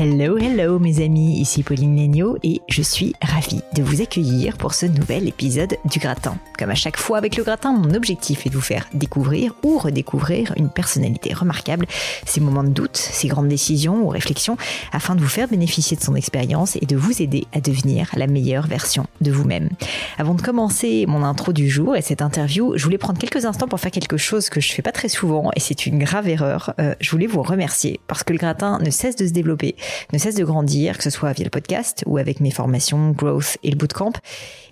Hello, hello mes amis, ici Pauline Legno et je suis ravie de vous accueillir pour ce nouvel épisode du gratin. Comme à chaque fois avec le gratin, mon objectif est de vous faire découvrir ou redécouvrir une personnalité remarquable, ses moments de doute, ses grandes décisions ou réflexions, afin de vous faire bénéficier de son expérience et de vous aider à devenir la meilleure version de vous-même. Avant de commencer mon intro du jour et cette interview, je voulais prendre quelques instants pour faire quelque chose que je fais pas très souvent et c'est une grave erreur. Euh, je voulais vous remercier parce que le gratin ne cesse de se développer ne cesse de grandir, que ce soit via le podcast ou avec mes formations Growth et le Bootcamp.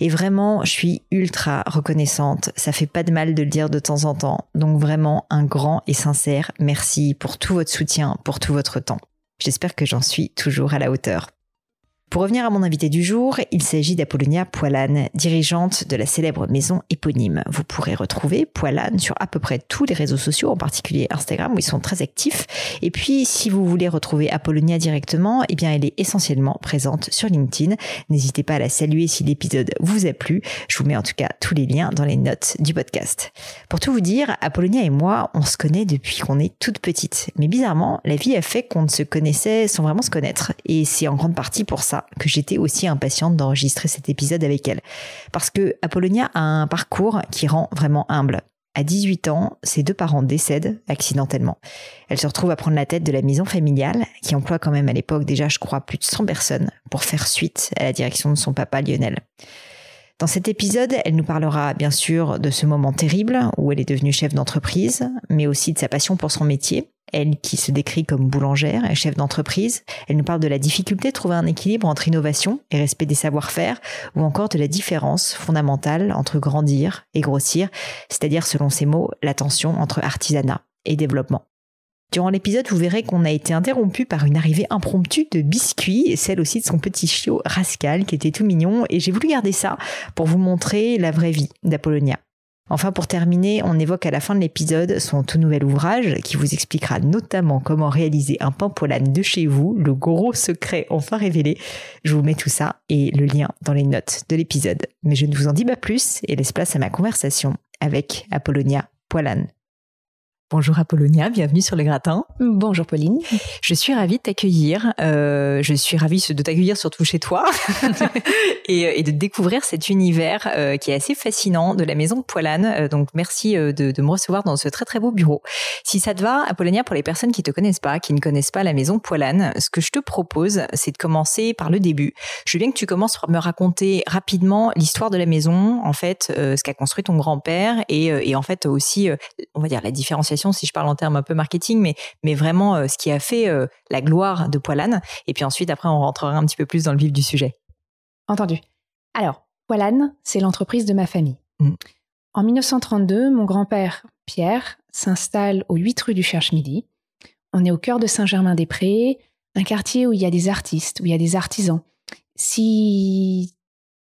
Et vraiment, je suis ultra reconnaissante. Ça fait pas de mal de le dire de temps en temps. Donc vraiment un grand et sincère merci pour tout votre soutien, pour tout votre temps. J'espère que j'en suis toujours à la hauteur. Pour revenir à mon invité du jour, il s'agit d'Apollonia Poilane, dirigeante de la célèbre maison éponyme. Vous pourrez retrouver Poilane sur à peu près tous les réseaux sociaux, en particulier Instagram où ils sont très actifs. Et puis, si vous voulez retrouver Apollonia directement, eh bien, elle est essentiellement présente sur LinkedIn. N'hésitez pas à la saluer si l'épisode vous a plu. Je vous mets en tout cas tous les liens dans les notes du podcast. Pour tout vous dire, Apollonia et moi, on se connaît depuis qu'on est toute petite. Mais bizarrement, la vie a fait qu'on ne se connaissait sans vraiment se connaître. Et c'est en grande partie pour ça que j'étais aussi impatiente d'enregistrer cet épisode avec elle. Parce que Apollonia a un parcours qui rend vraiment humble. À 18 ans, ses deux parents décèdent accidentellement. Elle se retrouve à prendre la tête de la maison familiale, qui emploie quand même à l'époque déjà, je crois, plus de 100 personnes, pour faire suite à la direction de son papa Lionel. Dans cet épisode, elle nous parlera bien sûr de ce moment terrible où elle est devenue chef d'entreprise, mais aussi de sa passion pour son métier, elle qui se décrit comme boulangère et chef d'entreprise. Elle nous parle de la difficulté de trouver un équilibre entre innovation et respect des savoir-faire, ou encore de la différence fondamentale entre grandir et grossir, c'est-à-dire selon ses mots, la tension entre artisanat et développement. Durant l'épisode, vous verrez qu'on a été interrompu par une arrivée impromptue de biscuits, et celle aussi de son petit chiot Rascal, qui était tout mignon, et j'ai voulu garder ça pour vous montrer la vraie vie d'Apollonia. Enfin, pour terminer, on évoque à la fin de l'épisode son tout nouvel ouvrage qui vous expliquera notamment comment réaliser un pain poilane de chez vous, le gros secret enfin révélé. Je vous mets tout ça et le lien dans les notes de l'épisode. Mais je ne vous en dis pas plus et laisse place à ma conversation avec Apollonia Poilane. Bonjour Apollonia, bienvenue sur le gratin. Bonjour Pauline. Je suis ravie de t'accueillir. Euh, je suis ravie de t'accueillir surtout chez toi et, de découvrir cet univers euh, qui est assez fascinant de la maison de Poilane. Euh, donc merci de, de, me recevoir dans ce très très beau bureau. Si ça te va, Apollonia, pour les personnes qui te connaissent pas, qui ne connaissent pas la maison Poilane, ce que je te propose, c'est de commencer par le début. Je veux bien que tu commences par me raconter rapidement l'histoire de la maison, en fait, ce qu'a construit ton grand-père et, et en fait aussi, on va dire, la différenciation si je parle en termes un peu marketing, mais, mais vraiment euh, ce qui a fait euh, la gloire de Poilane. Et puis ensuite, après, on rentrera un petit peu plus dans le vif du sujet. Entendu. Alors, Poilane, c'est l'entreprise de ma famille. Mm. En 1932, mon grand-père, Pierre, s'installe aux 8 rue du Cherche-Midi. On est au cœur de Saint-Germain-des-Prés, un quartier où il y a des artistes, où il y a des artisans. Si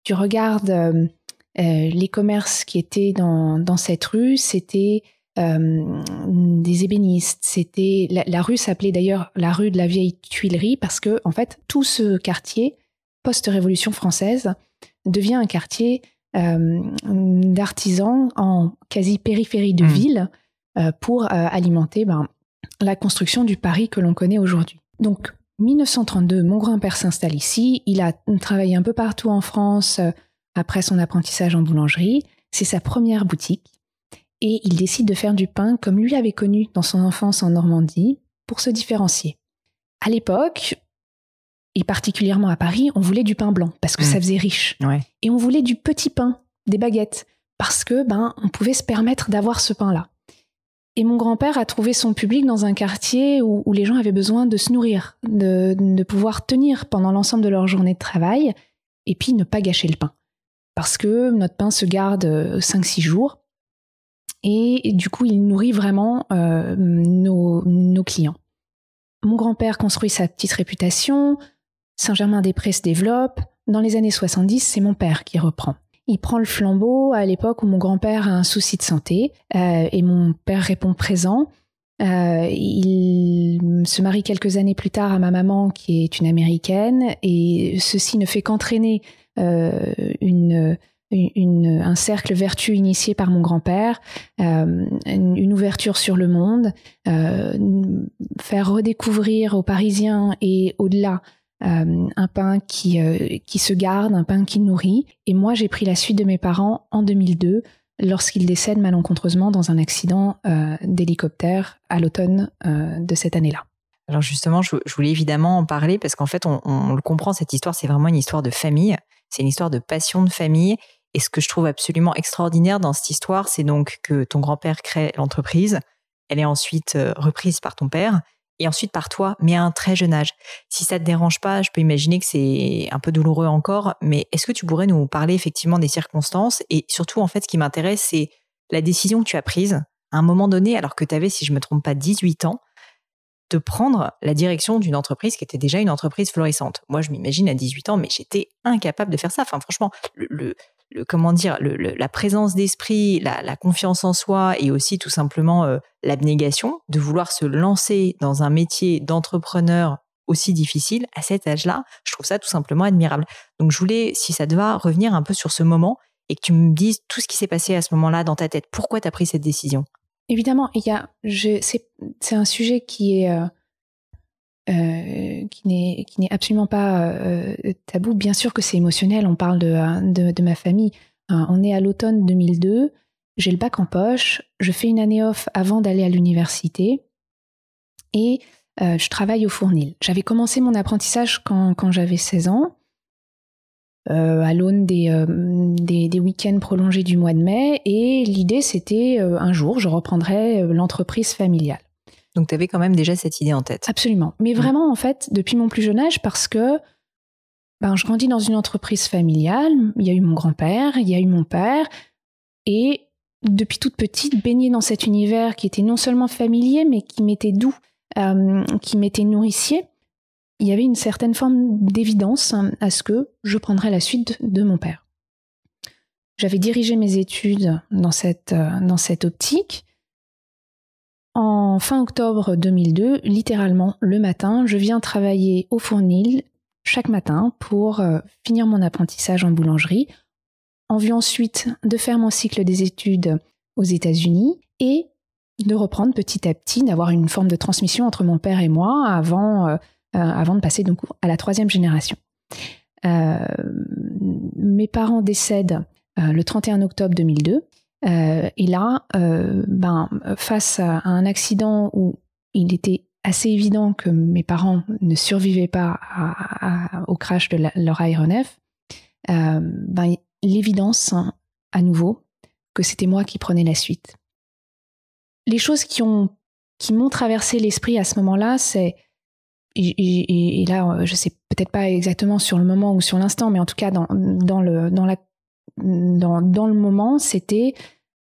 tu regardes euh, les commerces qui étaient dans, dans cette rue, c'était euh, des ébénistes. C'était la, rue s'appelait d'ailleurs la rue de la vieille Tuilerie parce que en fait tout ce quartier post-révolution française devient un quartier euh, d'artisans en quasi périphérie de mmh. ville euh, pour alimenter ben, la construction du Paris que l'on connaît aujourd'hui. Donc 1932, mon grand-père s'installe ici. Il a travaillé un peu partout en France après son apprentissage en boulangerie. C'est sa première boutique. Et il décide de faire du pain comme lui avait connu dans son enfance en Normandie pour se différencier. À l'époque, et particulièrement à Paris, on voulait du pain blanc parce que mmh. ça faisait riche. Et on voulait du petit pain, des baguettes, parce que ben on pouvait se permettre d'avoir ce pain-là. Et mon grand-père a trouvé son public dans un quartier où, les gens avaient besoin de se nourrir, de, pouvoir tenir pendant l'ensemble de leur journée de travail, et puis ne pas gâcher le pain. Parce que notre pain se garde 5-6 euh, jours, et, du coup, il nourrit vraiment euh, nos, clients. Mon grand-père construit sa petite réputation, Saint-Germain-des-Prés se développe. Dans les années 70, c'est mon père qui reprend. Il prend le flambeau à l'époque où mon grand-père a un souci de santé euh, et mon père répond présent. Euh, il se marie quelques années plus tard à ma maman qui est une américaine et ceci ne fait qu'entraîner une, un cercle vertueux initié par mon grand-père, une, ouverture sur le monde, faire redécouvrir aux Parisiens et au-delà euh, un pain qui, euh, qui se garde, un pain qui nourrit. Et moi, j'ai pris la suite de mes parents en 2002 lorsqu'ils décèdent malencontreusement dans un accident euh, d'hélicoptère à l'automne de cette année-là. Alors justement, je, voulais évidemment en parler parce qu'en fait, on, le comprend, cette histoire, c'est vraiment une histoire de famille, c'est une histoire de passion de famille. Et ce que je trouve absolument extraordinaire dans cette histoire, c'est donc que ton grand-père crée l'entreprise, elle est ensuite reprise par ton père, et ensuite par toi, mais à un très jeune âge. Si ça te dérange pas, je peux imaginer que c'est un peu douloureux encore, mais est-ce que tu pourrais nous parler effectivement des circonstances et surtout en fait ce qui m'intéresse c'est la décision que tu as prise à un moment donné alors que tu avais si je me trompe pas 18 ans de prendre la direction d'une entreprise qui était déjà une entreprise florissante. Moi, je m'imagine à 18 ans, mais j'étais incapable de faire ça. Enfin, franchement, le, comment dire, la présence d'esprit, la, confiance en soi et aussi tout simplement euh, l'abnégation de vouloir se lancer dans un métier d'entrepreneur aussi difficile à cet âge-là, je trouve ça tout simplement admirable. Donc je voulais, si ça te va, revenir un peu sur ce moment et que tu me dises tout ce qui s'est passé à ce moment-là dans ta tête. Pourquoi tu as pris cette décision? Évidemment, il y a, c'est un sujet qui est euh, euh, qui n'est qui n'est absolument pas euh, tabou. Bien sûr que c'est émotionnel. On parle de, de, ma famille. on est à l'automne 2002. J'ai le bac en poche. Je fais une année off avant d'aller à l'université et euh, je travaille au Fournil. J'avais commencé mon apprentissage quand, quand j'avais 16 ans. à l'aune des, des, des week-ends prolongés du mois de mai. Et l'idée, c'était un jour, je reprendrais l'entreprise familiale. Donc tu avais quand même déjà cette idée en tête. Absolument. Mais mm. vraiment, en fait, depuis mon plus jeune âge, parce que ben, je grandis dans une entreprise familiale, il y a eu mon grand-père, il y a eu mon père, et depuis toute petite, baignée dans cet univers qui était non seulement familier, mais qui m'était doux, euh, qui m'était nourricier, il y avait une certaine forme d'évidence à ce que je prendrais la suite de mon père. J'avais dirigé mes études dans cette, euh, dans cette optique, en fin octobre 2002, littéralement le matin, je viens travailler au Fournil chaque matin pour euh, finir mon apprentissage en boulangerie, en vue ensuite de faire mon cycle des études aux États-Unis et de reprendre petit à petit, d'avoir une forme de transmission entre mon père et moi avant, euh, euh, de passer donc à la troisième génération. mes parents décèdent le 31 octobre 2002 euh, et là, euh, ben, face à un accident où il était assez évident que mes parents ne survivaient pas au crash de leur aéronef, euh, ben, l'évidence, hein, à nouveau, que c'était moi qui prenais la suite. Les choses qui ont qui m'ont traversé l'esprit à ce moment-là, c'est et, là, je sais peut-être pas exactement sur le moment ou sur l'instant, mais en tout cas dans, dans le dans la dans, le moment, c'était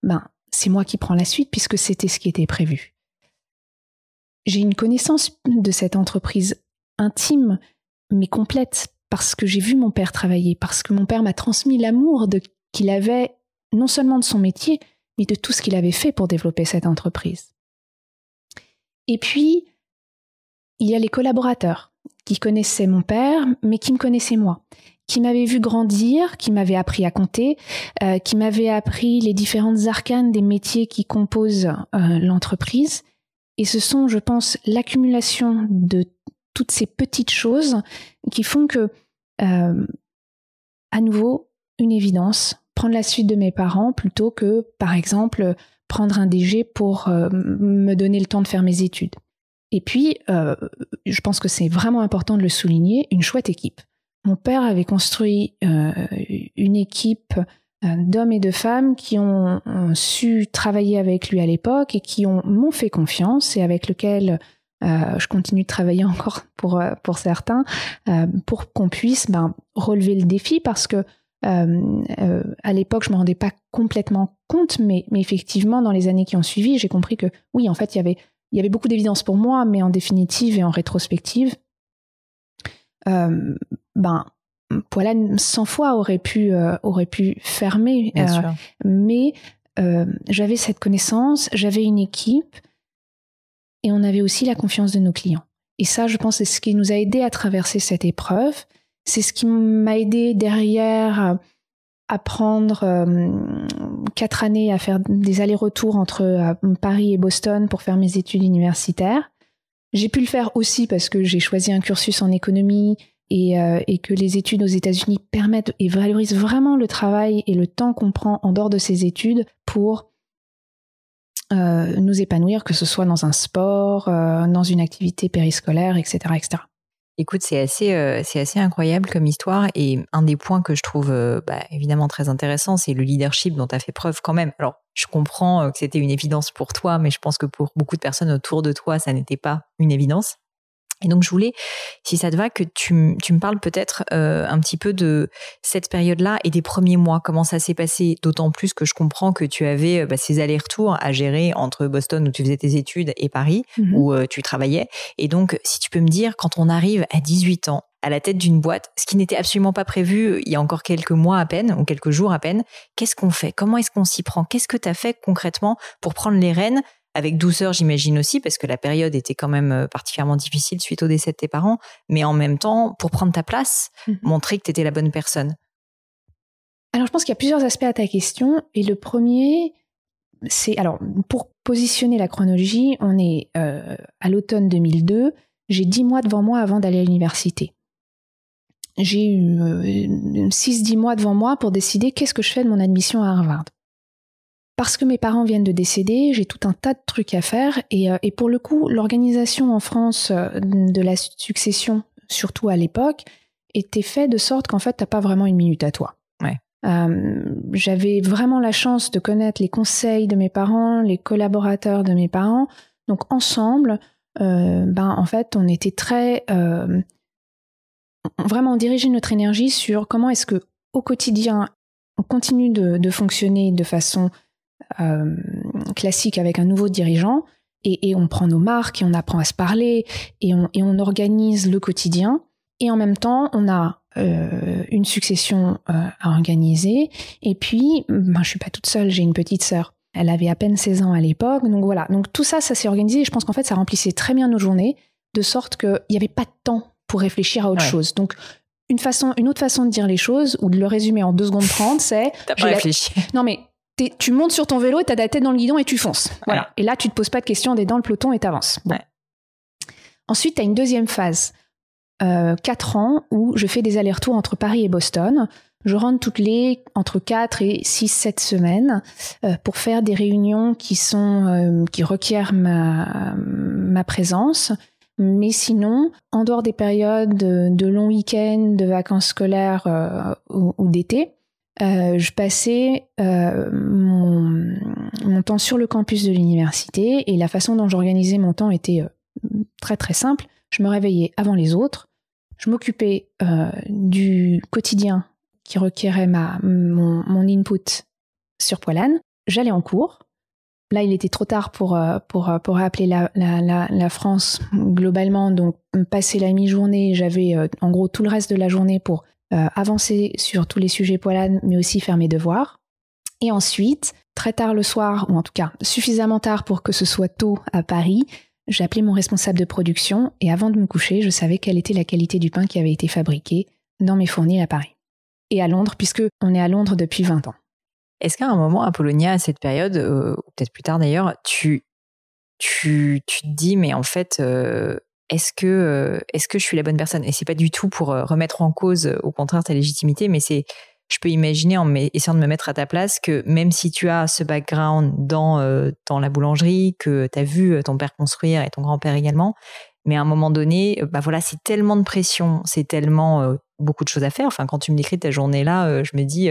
ben, c'est moi qui prends la suite puisque c'était ce qui était prévu. J'ai une connaissance de cette entreprise intime mais complète parce que j'ai vu mon père travailler, parce que mon père m'a transmis l'amour qu'il avait non seulement de son métier, mais de tout ce qu'il avait fait pour développer cette entreprise. Et puis, il y a les collaborateurs qui connaissaient mon père, mais qui me connaissaient moi qui m'avait vu grandir, qui m'avait appris à compter, euh, qui m'avait appris les différentes arcanes des métiers qui composent euh, l'entreprise. Et ce sont, je pense, l'accumulation de toutes ces petites choses qui font que, euh, à nouveau, une évidence, prendre la suite de mes parents plutôt que, par exemple, prendre un DG pour me donner le temps de faire mes études. Et puis, je pense que c'est vraiment important de le souligner, une chouette équipe. Mon père avait construit une équipe d'hommes et de femmes qui ont, su travailler avec lui à l'époque et qui m'ont fait confiance et avec lequel euh, je continue de travailler encore pour, euh, pour certains, euh, pour qu'on puisse ben, relever le défi parce que à l'époque, je me rendais pas complètement compte, mais, mais effectivement, dans les années qui ont suivi, j'ai compris que oui, en fait, il y avait, il y avait beaucoup d'évidence pour moi, mais en définitive et en rétrospective, ben, Poilane 100 fois aurait pu, aurait pu fermer, mais j'avais cette connaissance, j'avais une équipe, et on avait aussi la confiance de nos clients. Et ça, je pense, c'est ce qui nous a aidé à traverser cette épreuve. C'est ce qui m'a aidé derrière à prendre euh, quatre années à faire des allers-retours entre euh, Paris et Boston pour faire mes études universitaires. J'ai pu le faire aussi parce que j'ai choisi un cursus en économie et, euh, et que les études aux États-Unis permettent et valorisent vraiment le travail et le temps qu'on prend en dehors de ces études pour euh, nous épanouir, que ce soit dans un sport, euh, dans une activité périscolaire, etc. etc. Écoute, c'est assez, assez incroyable comme histoire et un des points que je trouve bah, évidemment très intéressant, c'est le leadership dont tu as fait preuve quand même. Alors, je comprends que c'était une évidence pour toi, mais je pense que pour beaucoup de personnes autour de toi, ça n'était pas une évidence. Et donc je voulais, si ça te va, que tu, me parles peut-être euh, un petit peu de cette période-là et des premiers mois, comment ça s'est passé, d'autant plus que je comprends que tu avais euh, bah, ces allers-retours à gérer entre Boston où tu faisais tes études et Paris mhm. où euh, tu travaillais. Et donc si tu peux me dire, quand on arrive à 18 ans, à la tête d'une boîte, ce qui n'était absolument pas prévu il y a encore quelques mois à peine ou quelques jours à peine, qu'est-ce qu'on fait? Comment est-ce qu'on s'y prend? Qu'est-ce que tu as fait concrètement pour prendre les rênes avec douceur, j'imagine aussi, parce que la période était quand même euh, particulièrement difficile suite au décès de tes parents, mais en même temps, pour prendre ta place, mhm. montrer que tu étais la bonne personne. Alors, je pense qu'il y a plusieurs aspects à ta question, et le premier, c'est alors pour positionner la chronologie, on est euh, à l'automne 2002. J'ai dix mois devant moi avant d'aller à l'université. J'ai eu euh, six, dix mois devant moi pour décider qu'est-ce que je fais de mon admission à Harvard parce que mes parents viennent de décéder, j'ai tout un tas de trucs à faire. Et, euh, pour le coup, l'organisation en France euh, de la succession, surtout à l'époque, était faite de sorte qu'en fait, t'as pas vraiment une minute à toi. Euh, j'avais vraiment la chance de connaître les conseils de mes parents, les collaborateurs de mes parents. Donc ensemble, ben en fait, on était très vraiment diriger notre énergie sur comment est-ce que au quotidien on continue de, de fonctionner de façon euh, classique avec un nouveau dirigeant et, on prend nos marques et on apprend à se parler et on, organise le quotidien. Et en même temps, on a euh, une succession euh, à organiser. Et puis, ben, je suis pas toute seule, j'ai une petite sœur. Elle avait à peine 16 ans à l'époque. Donc voilà. Donc tout ça, ça s'est organisé. Et je pense qu'en fait, ça remplissait très bien nos journées, de sorte qu'il n'y avait pas de temps pour réfléchir à autre chose. Donc une façon, une autre façon de dire les choses ou de le résumer en 2 secondes 30, c'est. T'as pas réfléchi. Non mais tu montes sur ton vélo et t'as la tête dans le guidon et tu fonces. Voilà. Et là, tu te poses pas de questions, t'es dans le peloton et t'avances. Bon. Ensuite, tu as une deuxième phase. Euh, 4 ans où je fais des allers-retours entre Paris et Boston. Je rentre toutes les entre 4 et 6, 7 semaines euh, pour faire des réunions qui sont euh, qui requièrent ma, ma présence. Mais sinon, en dehors des périodes de, de longs week-ends, de vacances scolaires euh, ou d'été, euh, je passais euh, mon, temps sur le campus de l'université et la façon dont j'organisais mon temps était euh, très très simple. Je me réveillais avant les autres, je m'occupais du quotidien qui requérait ma, mon, input sur Poilane, j'allais en cours. Là, il était trop tard pour, pour, pour appeler la, la France globalement, donc passer la mi-journée, j'avais en gros tout le reste de la journée pour euh, avancer sur tous les sujets poilades, mais aussi faire mes devoirs. Et ensuite, très tard le soir, ou en tout cas suffisamment tard pour que ce soit tôt à Paris, j'appelais mon responsable de production et avant de me coucher, je savais quelle était la qualité du pain qui avait été fabriqué dans mes fournis à Paris. Et à Londres, puisque on est à Londres depuis 20 ans. Est-ce qu'à un moment, Apollonia, à cette période, euh, ou peut-être plus tard d'ailleurs, tu, tu, tu te dis, mais en fait, euh, est-ce que euh, est-ce que je suis la bonne personne? Et c'est pas du tout pour euh, remettre en cause, euh, au contraire, ta légitimité, mais c'est je peux imaginer en essayant de me mettre à ta place que même si tu as ce background dans, euh, dans la boulangerie, que tu as vu ton père construire et ton grand-père également, mais à un moment donné, bah voilà, c'est tellement de pression, c'est tellement beaucoup de choses à faire. Enfin, quand tu me décris ta journée là, je me dis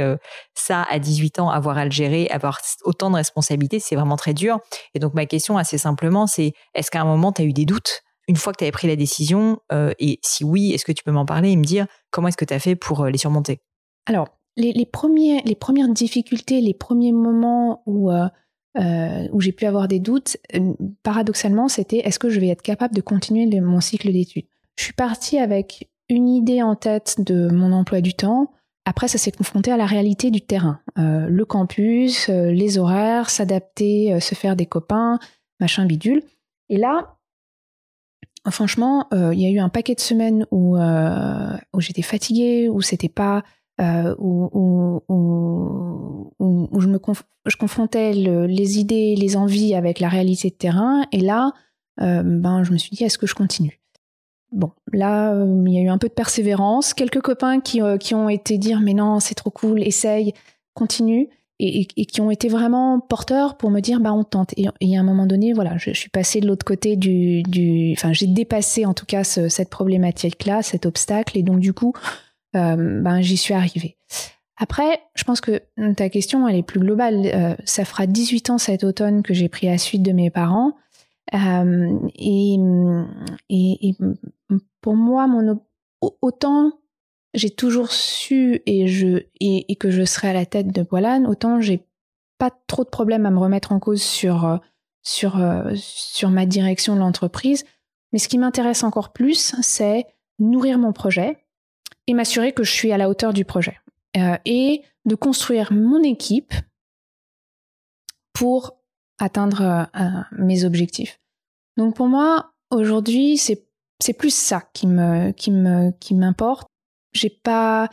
ça à 18 ans, avoir à le gérer, avoir autant de responsabilités, c'est vraiment très dur. Et donc ma question assez simplement, c'est est-ce qu'à un moment tu as eu des doutes? Une fois que tu avais pris la décision Et si oui, est-ce que tu peux m'en parler et me dire comment est-ce que tu as fait pour les surmonter? Alors, les, premiers, les premières difficultés, les premiers moments où, où j'ai pu avoir des doutes, paradoxalement, c'était est-ce que je vais être capable de continuer mon cycle d'études? Je suis partie avec une idée en tête de mon emploi du temps. Après, ça s'est confronté à la réalité du terrain. Euh, le campus, euh, les horaires, s'adapter, euh, se faire des copains, machin bidule. Et là, franchement, il y a eu un paquet de semaines où, où j'étais fatiguée, où c'était pas. Où, où, je me je confrontais les idées, les envies avec la réalité de terrain. Et là, ben, je me suis dit, est-ce que je continue? Bon, là, euh, il y a eu un peu de persévérance. Quelques copains qui, euh, qui ont été dire mais non, c'est trop cool, essaye, continue. Et, qui ont été vraiment porteurs pour me dire bah on tente. Et, à un moment donné, voilà, je, suis passée de l'autre côté du, du, enfin j'ai dépassé en tout cas cette problématique-là, cet obstacle, et donc du coup, euh, ben j'y suis arrivée. Après, je pense que ta question elle est plus globale. ça fera 18 ans cet automne que j'ai pris la suite de mes parents. Euh, et, et, pour moi, mon, autant j'ai toujours su et, je, et, que je serai à la tête de Poilane, autant j'ai pas trop de problèmes à me remettre en cause sur, sur, sur ma direction de l'entreprise. Mais ce qui m'intéresse encore plus, c'est nourrir mon projet et m'assurer que je suis à la hauteur du projet. Euh, et de construire mon équipe pour atteindre euh, mes objectifs. Donc pour moi, aujourd'hui, c'est c'est plus ça qui me qui me qui m'importe. J'ai pas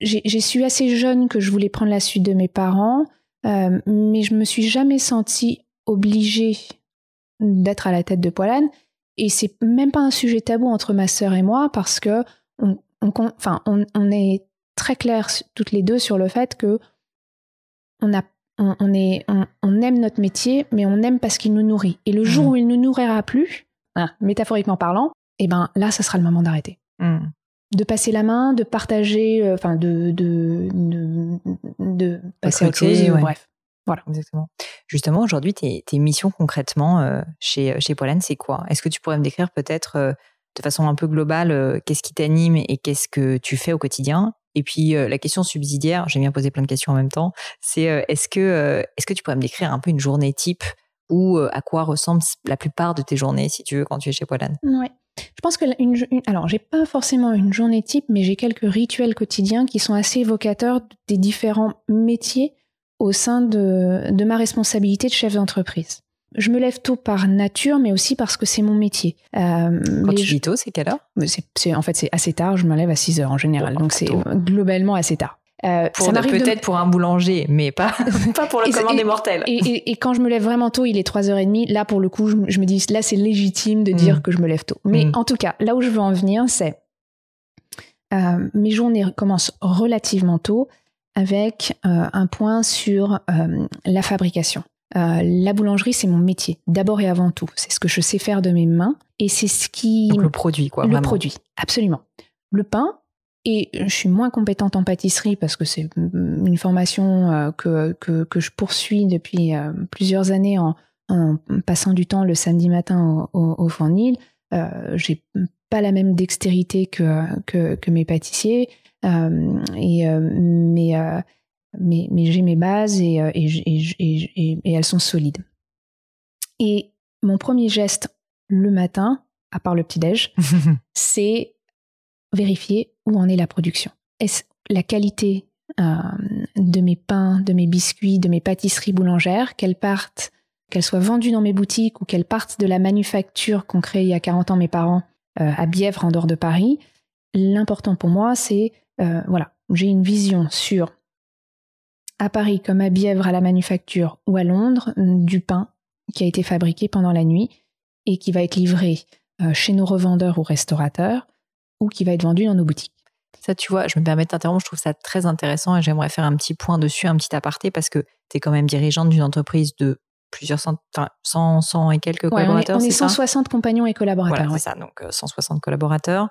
j'ai su assez jeune que je voulais prendre la suite de mes parents, euh, mais je me suis jamais sentie obligée d'être à la tête de Poilane. Et c'est même pas un sujet tabou entre ma sœur et moi parce que on, enfin, on, on est très clairs toutes les deux sur le fait que on a on, est, on, aime notre métier, mais on aime parce qu'il nous nourrit. Et le jour mmh. où il ne nous nourrira plus, hein, métaphoriquement parlant, eh ben là, ça sera le moment d'arrêter. Mmh. De passer la main, de partager, euh, enfin, de, de, de, passer à autre chose, bref. Voilà. Exactement. Justement, aujourd'hui, tes, missions concrètement euh, chez, chez Pollen, c'est quoi? Est-ce que tu pourrais me décrire peut-être euh, de façon un peu globale qu'est-ce qui t'anime et qu'est-ce que tu fais au quotidien? Et puis euh, la question subsidiaire, j'ai bien posé plein de questions en même temps, c'est euh, est-ce que euh, est-ce que tu pourrais me décrire un peu une journée type ou à quoi ressemble la plupart de tes journées, si tu veux, quand tu es chez Poilane Oui. Je pense que une, alors j'ai pas forcément une journée type, mais j'ai quelques rituels quotidiens qui sont assez évocateurs des différents métiers au sein de, de ma responsabilité de chef d'entreprise je me lève tôt par nature, mais aussi parce que c'est mon métier. Euh, Quand tu dis tôt, c'est quelle heure? En fait, c'est assez tard. Je me lève à 6 heures en général. donc, c'est globalement assez tard. Euh, peut-être pour un boulanger, mais pas, pas pour le commun des mortels. Et, quand je me lève vraiment tôt, il est 3h30. Là, pour le coup, je, me dis, là, c'est légitime de dire mm. que je me lève tôt. Mais mm. en tout cas, là où je veux en venir, c'est euh, mes journées commencent relativement tôt avec euh, un point sur euh, la fabrication. Euh, la boulangerie, c'est mon métier, d'abord et avant tout. C'est ce que je sais faire de mes mains et c'est ce qui. Donc le produit, quoi. Le produit, absolument. Le pain, et je suis moins compétente en pâtisserie parce que c'est une formation euh, que, que, je poursuis depuis euh, plusieurs années en, passant du temps le samedi matin au, au, au j'ai pas la même dextérité que, que, mes pâtissiers. et, mais mais, j'ai mes bases euh, et, elles sont solides. Et mon premier geste le matin, à part le petit-déj, c'est vérifier où en est la production. Est-ce la qualité euh, de mes pains, de mes biscuits, de mes pâtisseries boulangères, qu'elles partent, qu'elles soient vendues dans mes boutiques ou qu'elles partent de la manufacture qu'ont créée il y a 40 ans mes parents euh, à Bièvre en dehors de Paris. L'important pour moi, c'est voilà, j'ai une vision sur à Paris comme à Bièvre à la manufacture ou à Londres du pain qui a été fabriqué pendant la nuit et qui va être livré euh, chez nos revendeurs ou restaurateurs ou qui va être vendu dans nos boutiques. Ça, tu vois, je me permets de t'interrompre, je trouve ça très intéressant et j'aimerais faire un petit point dessus, un petit aparté, parce que tu es quand même dirigeante d'une entreprise de plusieurs cent, enfin, 100, et quelques collaborateurs. On est, 160 compagnons et collaborateurs. Voilà, c'est ça, donc 160 collaborateurs.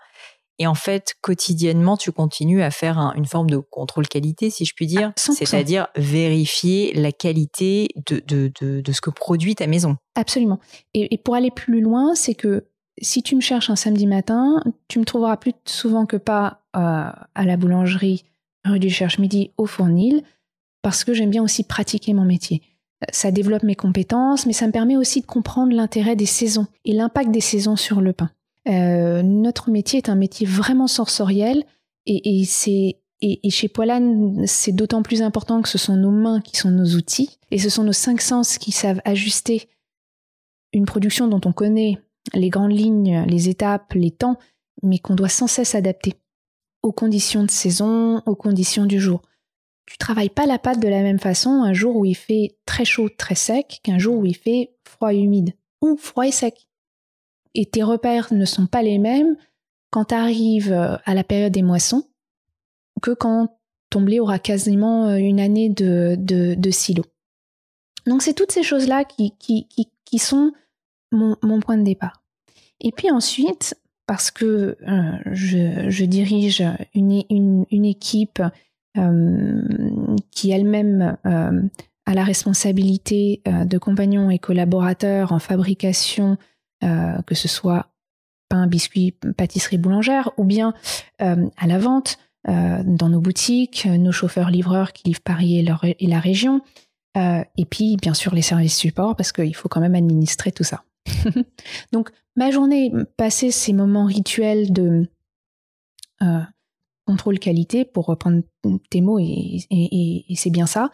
Et en fait, quotidiennement, tu continues à faire une forme de contrôle qualité, si je puis dire, c'est-à-dire vérifier la qualité de, de, ce que produit ta maison. Absolument. Et, pour aller plus loin, c'est que si tu me cherches un samedi matin, tu me trouveras plus souvent que pas euh, à la boulangerie rue du Cherche-Midi au Fournil, parce que j'aime bien aussi pratiquer mon métier. Ça développe mes compétences, mais ça me permet aussi de comprendre l'intérêt des saisons et l'impact des saisons sur le pain. Euh, notre métier est un métier vraiment sensoriel et, c'est et, chez Poilane, c'est d'autant plus important que ce sont nos mains qui sont nos outils et ce sont nos cinq sens qui savent ajuster une production dont on connaît les grandes lignes, les étapes, les temps, mais qu'on doit sans cesse adapter aux conditions de saison, aux conditions du jour. Tu travailles pas la pâte de la même façon un jour où il fait très chaud, très sec, qu'un jour où il fait froid et humide, ou froid et sec et tes repères ne sont pas les mêmes quand tu arrives euh, à la période des moissons que quand ton blé aura quasiment euh, une année de, de, silo. Donc c'est toutes ces choses-là qui, qui, qui, sont mon, point de départ. Et puis ensuite, parce que euh, je, dirige une, équipe qui elle-même a la responsabilité de compagnons et collaborateurs en fabrication euh, que ce soit pain, biscuits, pâtisserie boulangère, ou bien euh, à la vente, euh, dans nos boutiques, nos chauffeurs-livreurs qui livrent Paris et, la région, et puis bien sûr les services support, parce qu'il faut quand même administrer tout ça. Donc ma journée, passer ces moments rituels de contrôle qualité, pour reprendre tes mots, et, c'est bien ça,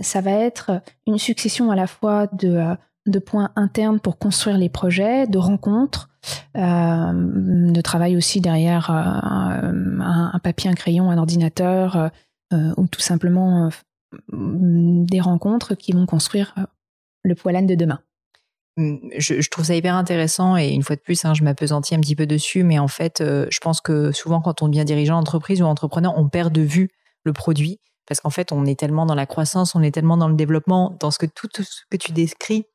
ça va être une succession à la fois de de points internes pour construire les projets, de rencontres, euh, de travail aussi derrière euh, un, papier, un crayon, un ordinateur, euh, ou tout simplement des rencontres qui vont construire le poilane de demain. Mmh, je, trouve ça hyper intéressant et une fois de plus, hein, je m'apesantis un petit peu dessus, mais en fait, je pense que souvent quand on devient dirigeant d'entreprise ou entrepreneur, on perd de vue le produit parce qu'en fait, on est tellement dans la croissance, on est tellement dans le développement, dans ce que tout ce que tu décris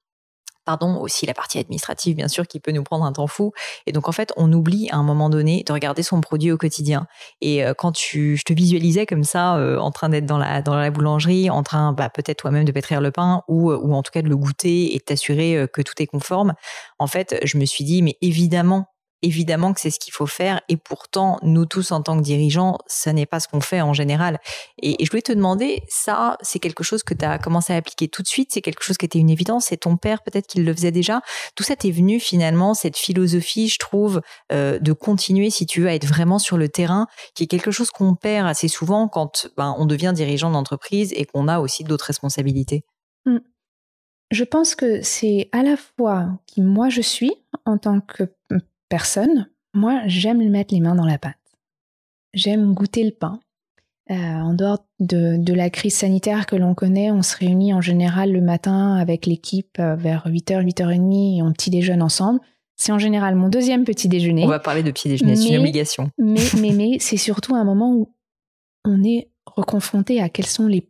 pardon, aussi la partie administrative, bien sûr, qui peut nous prendre un temps fou. Et donc, en fait, on oublie à un moment donné de regarder son produit au quotidien. Et euh, quand tu, je te visualisais comme ça, euh, en train d'être dans la, dans la boulangerie, en train, bah, peut-être toi-même de pétrir le pain ou, euh, ou en tout cas de le goûter et de t'assurer que tout est conforme. En fait, je me suis dit, mais évidemment, évidemment que c'est ce qu'il faut faire et pourtant nous tous en tant que dirigeants ça n'est pas ce qu'on fait en général. Et, je voulais te demander ça c'est quelque chose que tu as commencé à appliquer tout de suite c'est quelque chose qui était une évidence c'est ton père peut-être qu'il le faisait déjà. Tout ça t'est venu finalement cette philosophie je trouve euh, de continuer si tu veux à être vraiment sur le terrain qui est quelque chose qu'on perd assez souvent quand ben, on devient dirigeant d'entreprise et qu'on a aussi d'autres responsabilités? Mmh. Je pense que c'est à la fois qui moi je suis en tant que personne, moi, j'aime mettre les mains dans la pâte. J'aime goûter le pain. Euh, en dehors de, la crise sanitaire que l'on connaît, on se réunit en général le matin avec l'équipe euh, vers 8h, 8h30 et on petit déjeune ensemble. C'est en général mon deuxième petit déjeuner. On va parler de petit déjeuner, c'est une obligation. Mais, mais, mais c'est surtout un moment où on est reconfronté à quels sont les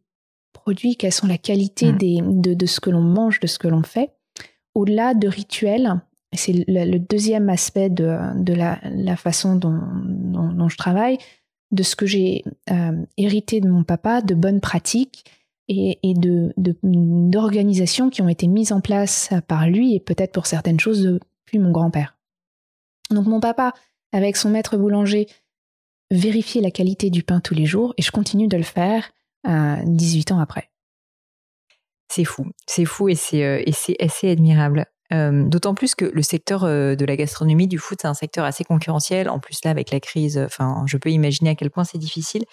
produits, quelles sont la qualité mm. de, de, ce que l'on mange, de ce que l'on fait. Au-delà de rituels, c'est le, deuxième aspect de, la, façon dont, je travaille, de ce que j'ai euh, hérité de mon papa, de bonnes pratiques et, d'organisations qui ont été mises en place par lui et peut-être pour certaines choses depuis mon grand-père. Donc mon papa, avec son maître boulanger, vérifiait la qualité du pain tous les jours et je continue de le faire 18 ans après. C'est fou, c'est fou et c'est euh, assez admirable. Euh, d'autant plus que le secteur euh, de la gastronomie, du foot, c'est un secteur assez concurrentiel. En plus, là, avec la crise, enfin, je peux imaginer à quel point c'est difficile.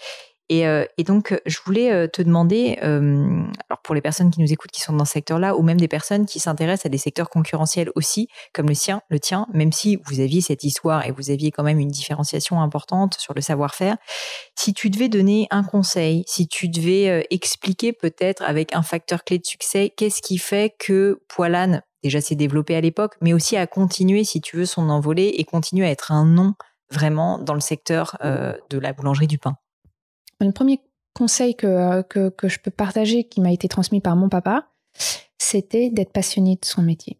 Et, euh, donc, je voulais te demander, alors pour les personnes qui nous écoutent, qui sont dans ce secteur-là, ou même des personnes qui s'intéressent à des secteurs concurrentiels aussi, comme le sien, le tien, même si vous aviez cette histoire et vous aviez quand même une différenciation importante sur le savoir-faire, si tu devais donner un conseil, si tu devais expliquer peut-être avec un facteur clé de succès, qu'est-ce qui fait que Poilane déjà s'est développé à l'époque, mais aussi à continuer, si tu veux, son envolée et continuer à être un nom vraiment dans le secteur de la boulangerie du pain Le premier conseil que, que, que je peux partager qui m'a été transmis par mon papa, c'était d'être passionné de son métier.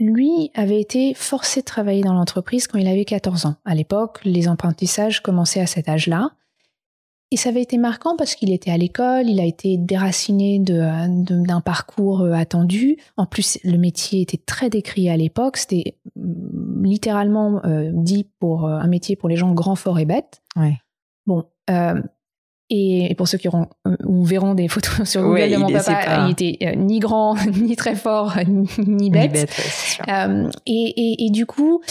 Lui avait été forcé de travailler dans l'entreprise quand il avait 14 ans. À l'époque, les apprentissages commençaient à cet âge-là. Et ça avait été marquant parce qu'il était à l'école, il a été déraciné d'un parcours euh, attendu. En plus, le métier était très décrié à l'époque. C'était mm, littéralement euh, dit pour euh, un métier pour les gens grands, forts et bêtes. Ouais. Bon, et pour ceux qui auront, ou verront des photos sur Google de mon papa, il était euh, ni grand, ni très fort, ni, bête. Et, et, du coup,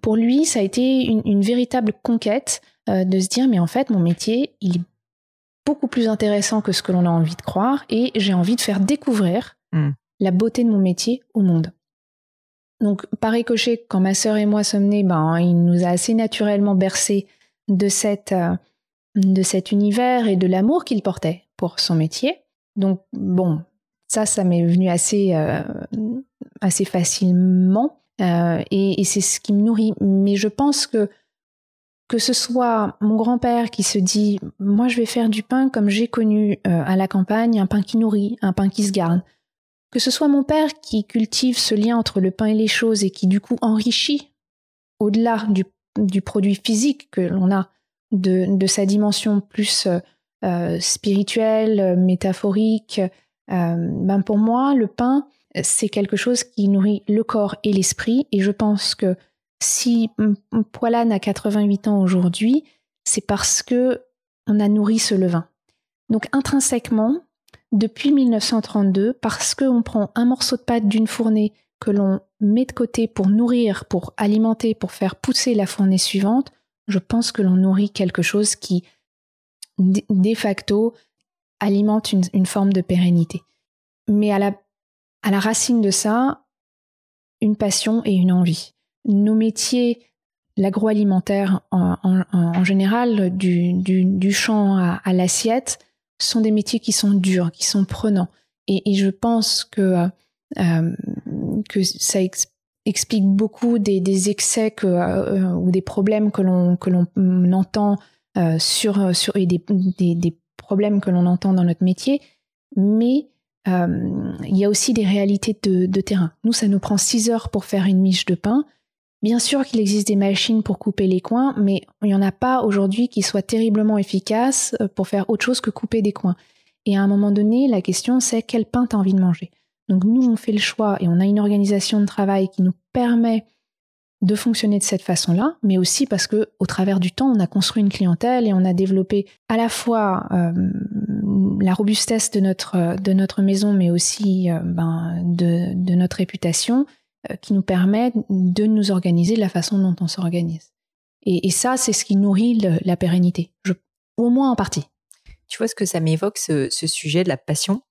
pour lui, ça a été une, véritable conquête de se dire, mais en fait, mon métier, il est beaucoup plus intéressant que ce que l'on a envie de croire, et j'ai envie de faire découvrir hmm. la beauté de mon métier au monde. Donc, par ricochet, quand ma sœur et moi sommes nés, ben, il nous a assez naturellement bercé de cette de cet univers et de l'amour qu'il portait pour son métier. Donc bon, ça, ça m'est venu assez, euh, assez facilement euh, et, c'est ce qui me nourrit. Mais je pense que que ce soit mon grand-père qui se dit moi je vais faire du pain comme j'ai connu euh, à la campagne, un pain qui nourrit, un pain qui se garde. Que ce soit mon père qui cultive ce lien entre le pain et les choses et qui du coup enrichit au-delà du, du produit physique que l'on a de, sa dimension plus euh, euh, spirituelle, métaphorique, ben pour moi, le pain, c'est quelque chose qui nourrit le corps et l'esprit. Et je pense que si Poilane a 88 ans aujourd'hui, c'est parce que on a nourri ce levain. Donc intrinsèquement, depuis 1932, parce qu'on prend un morceau de pâte d'une fournée que l'on met de côté pour nourrir, pour alimenter, pour faire pousser la fournée suivante, je pense que l'on nourrit quelque chose qui, de facto, alimente une, forme de pérennité. Mais à la, à la racine de ça, une passion et une envie. Nos métiers, l'agroalimentaire en, général, du, champ à, l'assiette, sont des métiers qui sont durs, qui sont prenants. Et, je pense que, euh, que ça explique beaucoup des, excès euh, ou des problèmes que l'on l'on entend euh, sur sur et des, des, problèmes que l'on entend dans notre métier, mais euh, il y a aussi des réalités de, terrain. Nous, ça nous prend six heures pour faire une miche de pain. Bien sûr qu'il existe des machines pour couper les coins, mais il n'y en a pas aujourd'hui qui soient terriblement efficaces pour faire autre chose que couper des coins. Et à un moment donné, la question c'est quel pain tu as envie de manger? Donc nous, on fait le choix et on a une organisation de travail qui nous permet de fonctionner de cette façon-là, mais aussi parce que au travers du temps, on a construit une clientèle et on a développé à la fois euh, la robustesse de notre, maison, mais aussi euh, ben, de, notre réputation, euh, qui nous permet de nous organiser de la façon dont on s'organise. Et, et, ça, c'est ce qui nourrit la pérennité, je, au moins en partie. Tu vois ce que ça m'évoque, ce, ce sujet de la passion?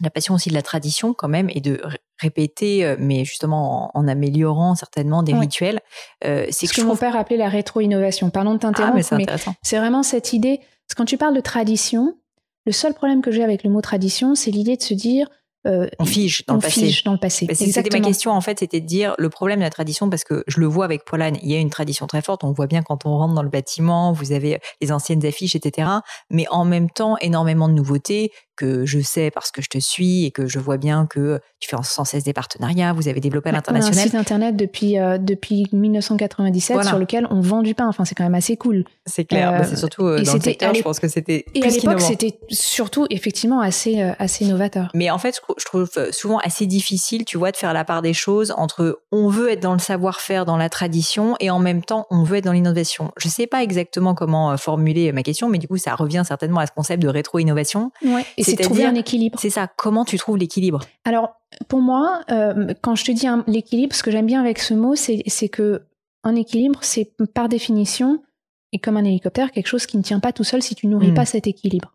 La passion aussi de la tradition quand même et de répéter, euh, mais justement en, améliorant certainement des rituels. Euh, c'est ce que, mon père appelait la rétro-innovation. Pardon de t'interrompre, ah, mais c'est vraiment cette idée. Parce que quand tu parles de tradition, le seul problème que j'ai avec le mot tradition, c'est l'idée de se dire euh, on fige dans le passé. dans le passé. C'était ma question en fait, c'était de dire le problème de la tradition parce que je le vois avec Poilane, il y a une tradition très forte. On voit bien quand on rentre dans le bâtiment, vous avez les anciennes affiches, etc. Mais en même temps, énormément de nouveautés que je sais parce que je te suis et que je vois bien que tu fais sans cesse des partenariats, vous avez développé à l'international. On a un site internet depuis, euh, depuis 1997 sur lequel on vend du pain. Enfin, c'est quand même assez cool. C'est clair. Bah, c'est euh, surtout euh, dans le secteur, je pense que c'était Et à l'époque, c'était surtout effectivement assez, assez novateur. Mais en fait, je trouve souvent assez difficile, tu vois, de faire la part des choses entre on veut être dans le savoir-faire, dans la tradition et en même temps, on veut être dans l'innovation. Je sais pas exactement comment formuler ma question, mais du coup, ça revient certainement à ce concept de rétro-innovation. Ouais c'est trouver un équilibre. C'est ça. Comment tu trouves l'équilibre Alors, pour moi, euh, quand je te dis l'équilibre, ce que j'aime bien avec ce mot, c'est que un équilibre, c'est par définition, et comme un hélicoptère, quelque chose qui ne tient pas tout seul si tu nourris hmm. pas cet équilibre.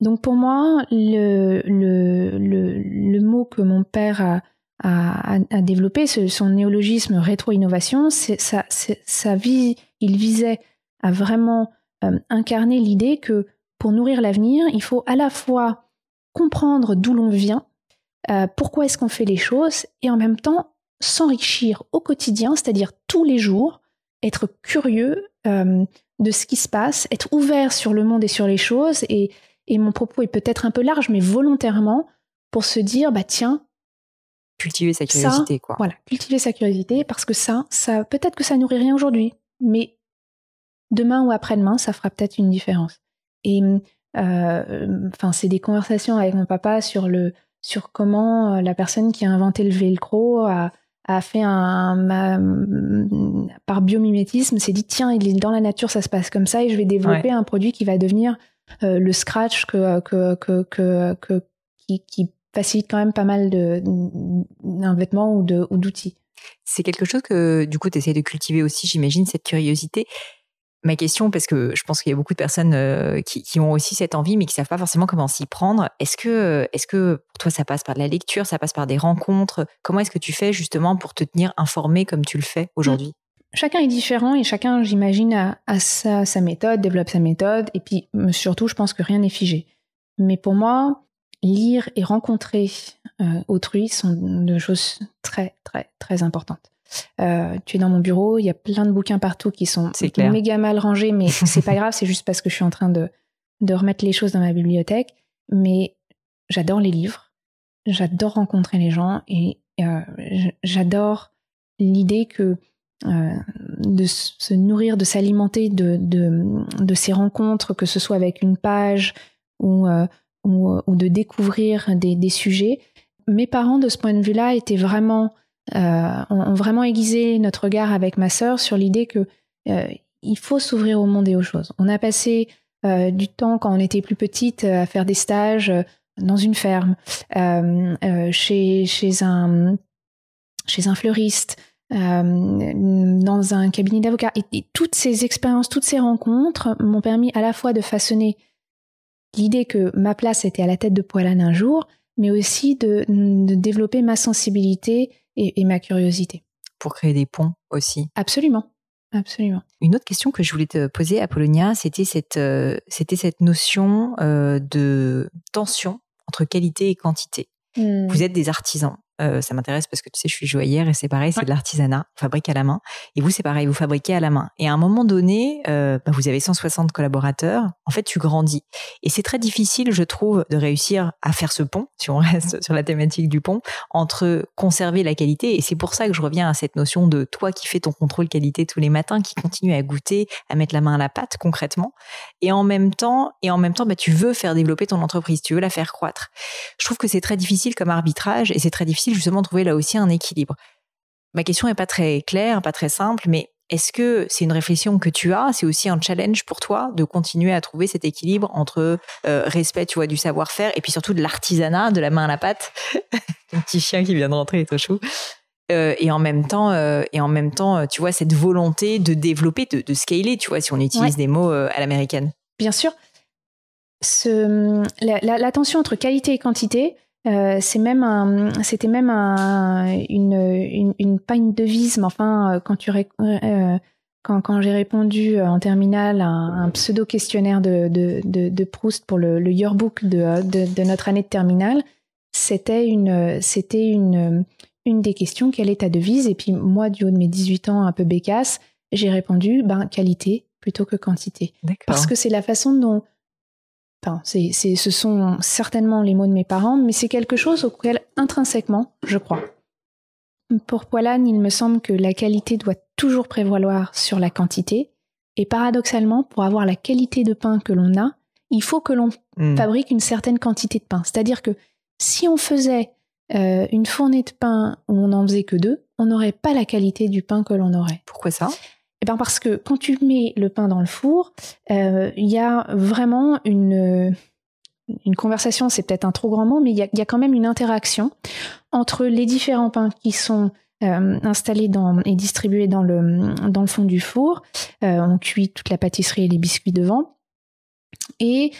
Donc pour moi, le, le, le, mot que mon père a, a, a développé, son néologisme rétro-innovation, ça, ça il visait à vraiment euh, incarner l'idée que pour nourrir l'avenir, il faut à la fois comprendre d'où l'on vient, euh, pourquoi est-ce qu'on fait les choses, et en même temps s'enrichir au quotidien, c'est-à-dire tous les jours, être curieux de ce qui se passe, être ouvert sur le monde et sur les choses. Et, et mon propos est peut-être un peu large, mais volontairement pour se dire, bah tiens, cultiver sa curiosité, quoi. Voilà, cultiver sa curiosité, parce que ça, ça peut-être que ça nourrit rien aujourd'hui, mais demain ou après-demain, ça fera peut-être une différence. Et euh, enfin, c'est des conversations avec mon papa sur le sur comment euh, la personne qui a inventé le velcro a, a fait un, par biomimétisme s'est dit tiens il est dans la nature ça se passe comme ça et je vais développer un produit qui va devenir euh, le scratch que, que, que, que, qui, qui facilite quand même pas mal d'un vêtement ou d'outils. C'est quelque chose que du coup tu essaies de cultiver aussi, j'imagine, cette curiosité ma question, parce que je pense qu'il y a beaucoup de personnes euh, qui, ont aussi cette envie, mais qui savent pas forcément comment s'y prendre. Est-ce que, est-ce que pour toi, ça passe par de la lecture, ça passe par des rencontres? Comment est-ce que tu fais justement pour te tenir informé comme tu le fais aujourd'hui? Chacun est différent et chacun, j'imagine, a, sa, méthode, développe sa méthode. Et puis, surtout, je pense que rien n'est figé. Mais pour moi, lire et rencontrer euh, autrui sont deux choses très, très, très importantes. Euh, tu es dans mon bureau, il y a plein de bouquins partout qui sont méga mal rangés, mais c'est pas grave, c'est juste parce que je suis en train de, de remettre les choses dans ma bibliothèque. Mais j'adore les livres, j'adore rencontrer les gens et euh, j'adore l'idée que euh, de se nourrir, de s'alimenter de, de, de, ces rencontres, que ce soit avec une page ou, ou, ou, de découvrir des, des, sujets. Mes parents, de ce point de vue-là, étaient vraiment euh, ont, vraiment aiguisé notre regard avec ma sœur sur l'idée que euh, il faut s'ouvrir au monde et aux choses. On a passé euh, du temps quand on était plus petite à faire des stages dans une ferme, chez, un, fleuriste, dans un cabinet d'avocat. Et, toutes ces expériences, toutes ces rencontres m'ont permis à la fois de façonner l'idée que ma place était à la tête de Poilane un jour, mais aussi de développer ma sensibilité et, ma curiosité. Pour créer des ponts aussi. Absolument. Absolument. Une autre question que je voulais te poser, Apollonia, c'était cette, euh, c'était cette notion euh, de tension entre qualité et quantité. Hmm. Vous êtes des artisans. Euh, ça m'intéresse parce que tu sais, je suis joaillère et c'est pareil, c'est de l'artisanat, on fabrique à la main. Et vous, c'est pareil, vous fabriquez à la main. Et à un moment donné, euh, bah, vous avez 160 collaborateurs. En fait, tu grandis. Et c'est très difficile, je trouve, de réussir à faire ce pont, si on reste sur la thématique du pont, entre conserver la qualité. Et c'est pour ça que je reviens à cette notion de toi qui fais ton contrôle qualité tous les matins, qui continue à goûter, à mettre la main à la pâte concrètement. Et en même temps, et en même temps, bah, tu veux faire développer ton entreprise, tu veux la faire croître. Je trouve que c'est très difficile comme arbitrage et c'est très difficile justement trouver là aussi un équilibre. Ma question n'est pas très claire, pas très simple, mais est-ce que c'est une réflexion que tu as C'est aussi un challenge pour toi de continuer à trouver cet équilibre entre euh, respect, tu vois, du savoir-faire et puis surtout de l'artisanat, de la main à la pâte? Un petit chien qui vient de rentrer, est trop chou. Euh, et en même temps, euh, et en même temps, tu vois, cette volonté de développer, de, scaler, tu vois, si on utilise des mots à l'américaine. Bien sûr. Ce, la tension entre qualité et quantité, euh, c'est même un, c'était même un, une, une, une, pas une devise, mais enfin, euh, quand tu euh, quand, quand j'ai répondu en terminale à un, pseudo questionnaire de, de, de, de, Proust pour le, le yearbook de, de, de, notre année de terminale, c'était une, c'était une, une des questions quelle est ta devise. Et puis moi, du haut de mes 18 ans, un peu bécasse, j'ai répondu ben qualité plutôt que quantité, parce que c'est la façon dont Enfin, c'est, ce sont certainement les mots de mes parents, mais c'est quelque chose auquel intrinsèquement je crois. Pour Poilane, il me semble que la qualité doit toujours prévaloir sur la quantité, et paradoxalement, pour avoir la qualité de pain que l'on a, il faut que l'on hmm. fabrique une certaine quantité de pain. C'est-à-dire que si on faisait euh, une fournée de pain où on n'en faisait que deux, on n'aurait pas la qualité du pain que l'on aurait. Pourquoi ça? Eh ben parce que quand tu mets le pain dans le four, euh, il y a vraiment une, une conversation, c'est peut-être un trop grand mot, mais il y, a, quand même une interaction entre les différents pains qui sont euh, installés dans, et distribués dans le, dans le fond du four. Euh, on cuit toute la pâtisserie et les biscuits devant. Et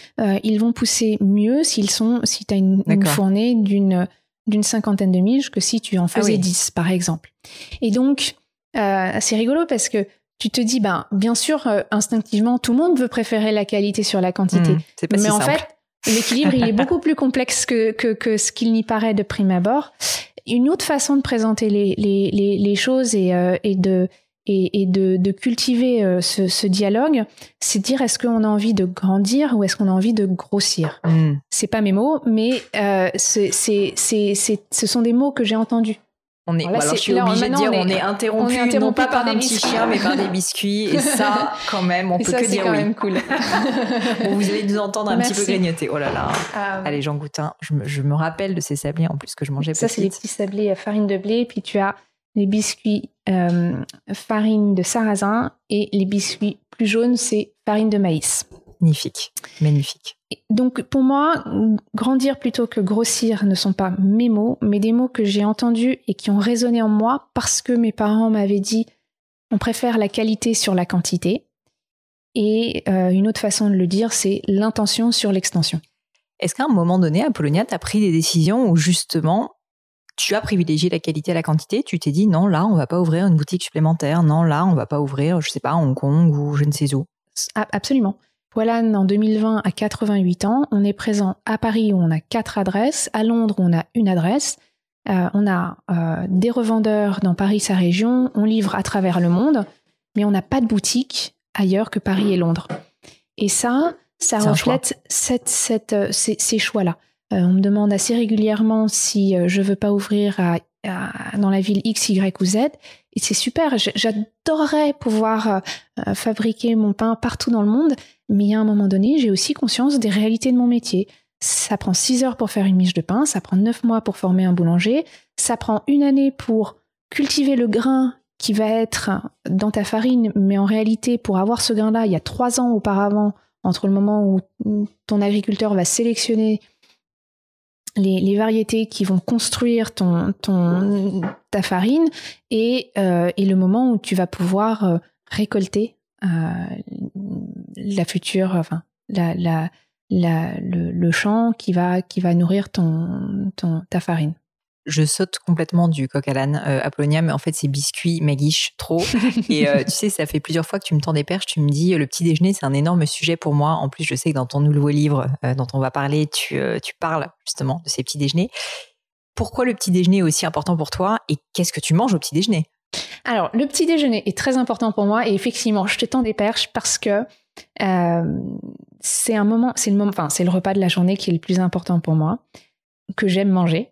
ils vont pousser mieux s'ils sont, si tu as une, fournée d'une d'une cinquantaine de miches que si tu en faisais ah 10, par exemple. Et donc, c'est rigolo parce que tu te dis, ben, bien sûr, euh, instinctivement, tout le monde veut préférer la qualité sur la quantité. Hmm, Mais en fait, l'équilibre, il est beaucoup plus complexe que, que, que ce qu'il n'y paraît de prime abord. Une autre façon de présenter les, les, les, les choses et, euh, et, de, et, de, cultiver euh, ce, dialogue, c'est dire est-ce qu'on a envie de grandir ou est-ce qu'on a envie de grossir? Mm. C'est pas mes mots, mais euh, c'est, ce sont des mots que j'ai entendus. On est, alors, je suis obligée de dire, on est, interrompu, non pas par, un petit chien, mais par des biscuits. Et ça, quand même, on peut que dire quand oui. Même cool. bon, vous allez nous entendre un petit peu grignoter. Oh là là. Euh, Allez, Jean Goutin, je me, je me, rappelle de ces sablés en plus que je mangeais. Ça, c'est les petits sablés à farine de blé. Puis tu as les biscuits euh, farine de sarrasin et les biscuits plus jaunes, c'est farine de maïs. Magnifique, magnifique. Donc pour moi, grandir plutôt que grossir ne sont pas mes mots, mais des mots que j'ai entendus et qui ont résonné en moi parce que mes parents m'avaient dit on préfère la qualité sur la quantité. Et euh, une autre façon de le dire, c'est l'intention sur l'extension. Est-ce qu'à un moment donné, Apollonia, tu as pris des décisions où justement tu as privilégié la qualité à la quantité, tu t'es dit non, là, on va pas ouvrir une boutique supplémentaire, non, là, on va pas ouvrir, je sais pas, Hong Kong ou je ne sais où. Absolument. Poilane, en 2020, a 88 ans. On est présent à Paris où on a quatre adresses, à Londres où on a une adresse. Euh, on a euh, des revendeurs dans Paris, sa région. On livre à travers le monde, mais on n'a pas de boutique ailleurs que Paris et Londres. Et ça, ça reflète euh, ces choix-là. Euh, on me demande assez régulièrement si je veux pas ouvrir dans la ville X, Y ou Z. Et c'est super. J'adorerais pouvoir euh, fabriquer mon pain partout dans le monde. Mais à un moment donné, j'ai aussi conscience des réalités de mon métier. Ça prend six heures pour faire une miche de pain, ça prend neuf mois pour former un boulanger, ça prend une année pour cultiver le grain qui va être dans ta farine, mais en réalité, pour avoir ce grain-là, il y a trois ans auparavant, entre le moment où ton agriculteur va sélectionner les, variétés qui vont construire ton, ta farine et, euh, et, le moment où tu vas pouvoir euh, récolter euh, la future, enfin, la, le, champ qui va, qui va nourrir ton, ta farine je saute complètement du coq à l'âne euh, Apollonia, mais en fait, c'est biscuits, maguiche, trop. et euh, tu sais, ça fait plusieurs fois que tu me tends des perches, tu me dis, le petit déjeuner, c'est un énorme sujet pour moi. En plus, je sais que dans ton nouveau livre euh, dont on va parler, tu, tu parles justement de ces petits déjeuners. Pourquoi le petit déjeuner est aussi important pour toi et qu'est-ce que tu manges au petit déjeuner? Alors, le petit déjeuner est très important pour moi et effectivement, je te tends des perches parce que c'est un moment, c'est le moment, enfin, c'est le repas de la journée qui est le plus important pour moi, que j'aime manger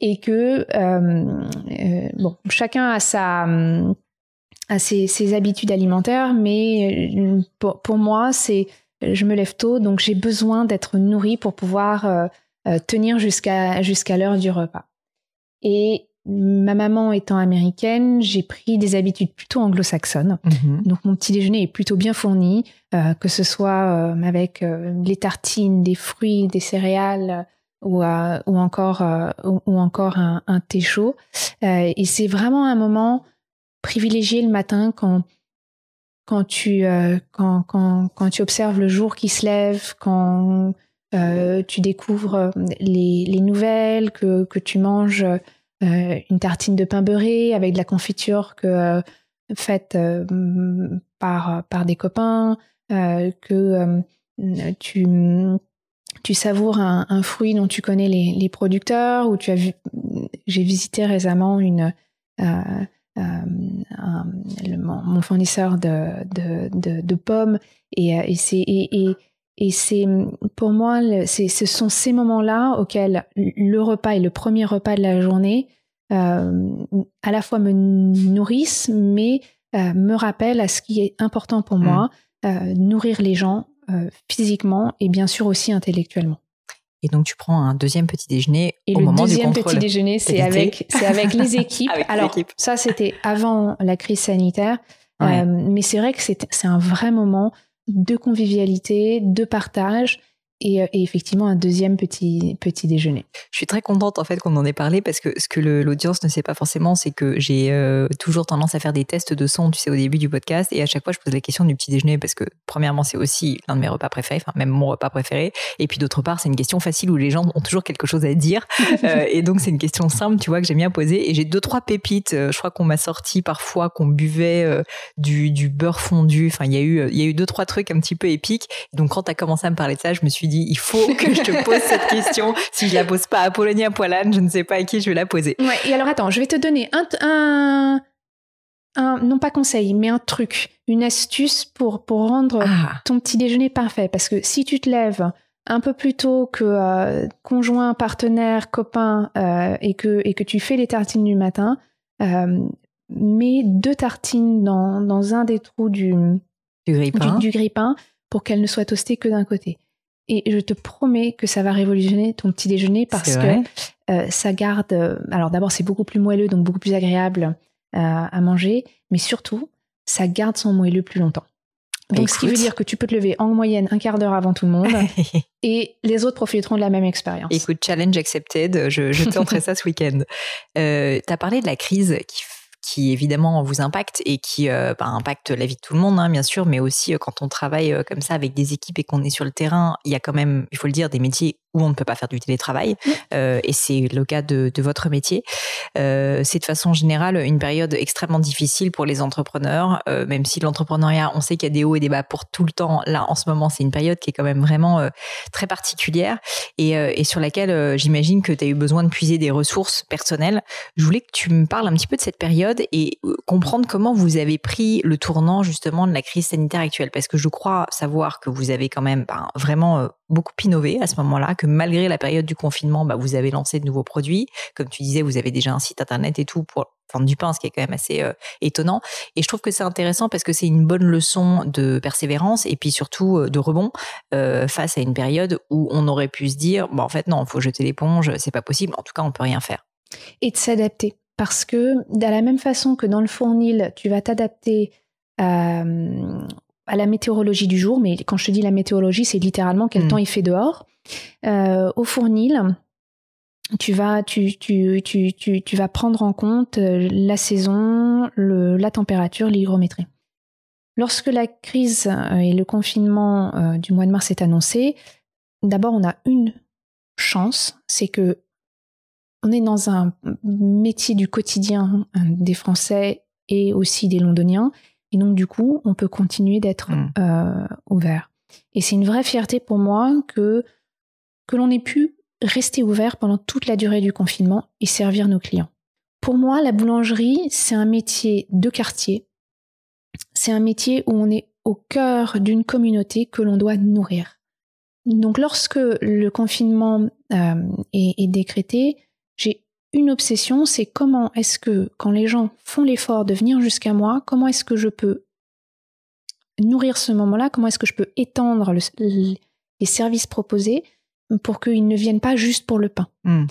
et que euh, euh, bon, chacun a sa ses, habitudes alimentaires, mais euh, pour, moi, c'est je me lève tôt, donc j'ai besoin d'être nourrie pour pouvoir tenir jusqu'à jusqu'à l'heure du repas. Et ma maman étant américaine, j'ai pris des habitudes plutôt anglo-saxonnes. Mm-hmm. Donc mon petit déjeuner est plutôt bien fourni, que ce soit avec les tartines, des fruits, des céréales, ou, euh, ou encore, euh, ou, encore un, un, thé chaud. Euh, et c'est vraiment un moment privilégié le matin quand, quand, tu, quand, quand, quand tu observes le jour qui se lève, quand tu découvres les, les nouvelles, que, que tu manges une tartine de pain beurré avec de la confiture que, faite par, par des copains, que tu tu savoures un, fruit dont tu connais les, producteurs ou tu as vu j'ai visité récemment une euh, euh, mon, fournisseur de, de, de, pommes et, euh, et c'est et, et, c'est pour moi ce sont ces moments-là auxquels le repas est le premier repas de la journée à la fois me nourrissent mais me rappellent à ce qui est important pour mmh. moi nourrir les gens euh, physiquement et bien sûr aussi intellectuellement. Et donc tu prends un deuxième petit déjeuner et au le moment deuxième du petit déjeuner, c'est avec c'est avec les équipes. Alors ça c'était avant la crise sanitaire, euh, mais c'est vrai que c'est c'est un vrai moment de convivialité, de partage euh, et, effectivement un deuxième petit, petit déjeuner. Je suis très contente en fait qu'on en ait parlé parce que ce que l'audience ne sait pas forcément, c'est que j'ai euh, toujours tendance à faire des tests de son, tu sais, au début du podcast et à chaque fois je pose la question du petit déjeuner parce que premièrement c'est aussi l'un de mes repas préférés, enfin même mon repas préféré et puis d'autre part c'est une question facile où les gens ont toujours quelque chose à dire euh, et donc c'est une question simple, tu vois, que j'aime bien poser et j'ai deux trois pépites, je crois qu'on m'a sorti parfois qu'on buvait du, du beurre fondu, enfin il y a eu il y a eu deux trois trucs un petit peu épiques donc quand tu as commencé à me parler de ça, je me suis il faut que je te pose cette question. Si je la pose pas à Polonia Poilane, je ne sais pas à qui je vais la poser. Ouais, et alors attends, je vais te donner un, un, non pas conseil, mais un truc, une astuce pour, pour rendre ah. ton petit déjeuner parfait. Parce que si tu te lèves un peu plus tôt que euh, conjoint, partenaire, copain, euh, et, que, et que tu fais les tartines du matin, euh, mets deux tartines dans, dans un des trous du, du grille-pain, du, pour qu'elles ne soient toastées que d'un côté. Et je te promets que ça va révolutionner ton petit déjeuner parce que ça garde. alors d'abord, c'est beaucoup plus moelleux, donc beaucoup plus agréable à manger, mais surtout, ça garde son moelleux plus longtemps. Donc, ce qui veut dire que tu peux te lever en moyenne un quart d'heure avant tout le monde et les autres profiteront de la même expérience. Écoute, challenge accepted, je, je tenterai ça ce week-end. Euh, tu as parlé de la crise qui qui évidemment vous impacte et qui euh, bah, impacte la vie de tout le monde, hein, bien sûr, mais aussi euh, quand on travaille euh, comme ça avec des équipes et qu'on est sur le terrain, il y a quand même, il faut le dire, des métiers où on ne peut pas faire du télétravail, euh, et c'est le cas de, de votre métier. Euh, c'est de façon générale une période extrêmement difficile pour les entrepreneurs, euh, même si l'entrepreneuriat, on sait qu'il y a des hauts et des bas pour tout le temps. Là, en ce moment, c'est une période qui est quand même vraiment très particulière et, et sur laquelle j'imagine que tu as eu besoin de puiser des ressources personnelles. Je voulais que tu me parles un petit peu de cette période et comprendre comment vous avez pris le tournant justement de la crise sanitaire actuelle, parce que je crois savoir que vous avez quand même ben, vraiment beaucoup innové à ce moment-là, que malgré la période du confinement, bah, vous avez lancé de nouveaux produits. Comme tu disais, vous avez déjà un site internet et tout pour vendre du pain, ce qui est quand même assez euh, étonnant. Et je trouve que c'est intéressant parce que c'est une bonne leçon de persévérance et puis surtout euh, de rebond euh, face à une période où on aurait pu se dire, bon, en fait, non, il faut jeter l'éponge, c'est pas possible. En tout cas, on peut rien faire. Et de s'adapter. Parce que de la même façon que dans le fournil, tu vas t'adapter à, à la météorologie du jour, mais quand je te dis la météorologie, c'est littéralement quel hmm. temps il fait dehors. Euh, au fournil, tu vas, tu, tu, tu, tu, vas prendre en compte euh, la saison, le, la température, l'hygrométrie. Lorsque la crise euh, et le confinement du mois de mars est annoncé, d'abord on a une chance, c'est que on est dans un métier du quotidien des Français et aussi des Londoniens et donc, du coup, on peut continuer d'être mm. euh, ouvert. Et c'est une vraie fierté pour moi que, que l'on ait pu rester ouvert pendant toute la durée du confinement et servir nos clients. Pour moi, la boulangerie, c'est un métier de quartier. C'est un métier où on est au cœur d'une communauté que l'on doit nourrir. Donc lorsque le confinement euh, est, est, décrété, j'ai une obsession, c'est comment est-ce que, quand les gens font l'effort de venir jusqu'à moi, comment est-ce que je peux nourrir ce moment-là, comment est-ce que je peux étendre les services proposés pour qu'ils ne viennent pas juste pour le pain. Hmm.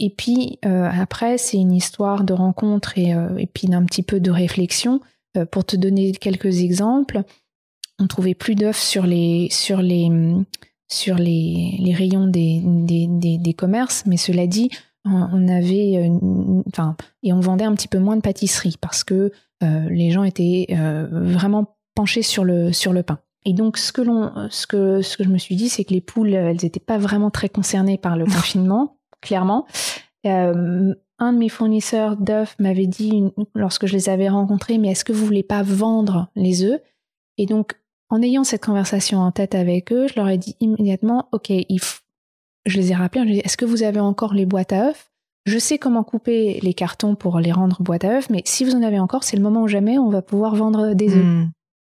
Et puis euh, après, c'est une histoire de rencontre et, euh, et puis d'un petit peu de réflexion. Euh, pour te donner quelques exemples, on trouvait plus d'œufs sur les sur les sur les, les rayons des, des, des, commerces, mais cela dit, on avait, enfin, et on vendait un petit peu moins de pâtisserie parce que les gens étaient vraiment penchés sur le sur le pain. Et donc, ce que l'on, ce que ce que je me suis dit, c'est que les poules, elles n'étaient pas vraiment très concernées par le confinement, clairement. un de mes fournisseurs d'œufs m'avait dit lorsque je les avais rencontrés, mais est-ce que vous voulez pas vendre les œufs? Et donc, en ayant cette conversation en tête avec eux, je leur ai dit immédiatement, ok, il, faut je les ai rappelés, je dit, est-ce que vous avez encore les boîtes à œufs? Je sais comment couper les cartons pour les rendre boîtes à œufs, mais si vous en avez encore, c'est le moment où jamais on va pouvoir vendre des œufs. Hmm.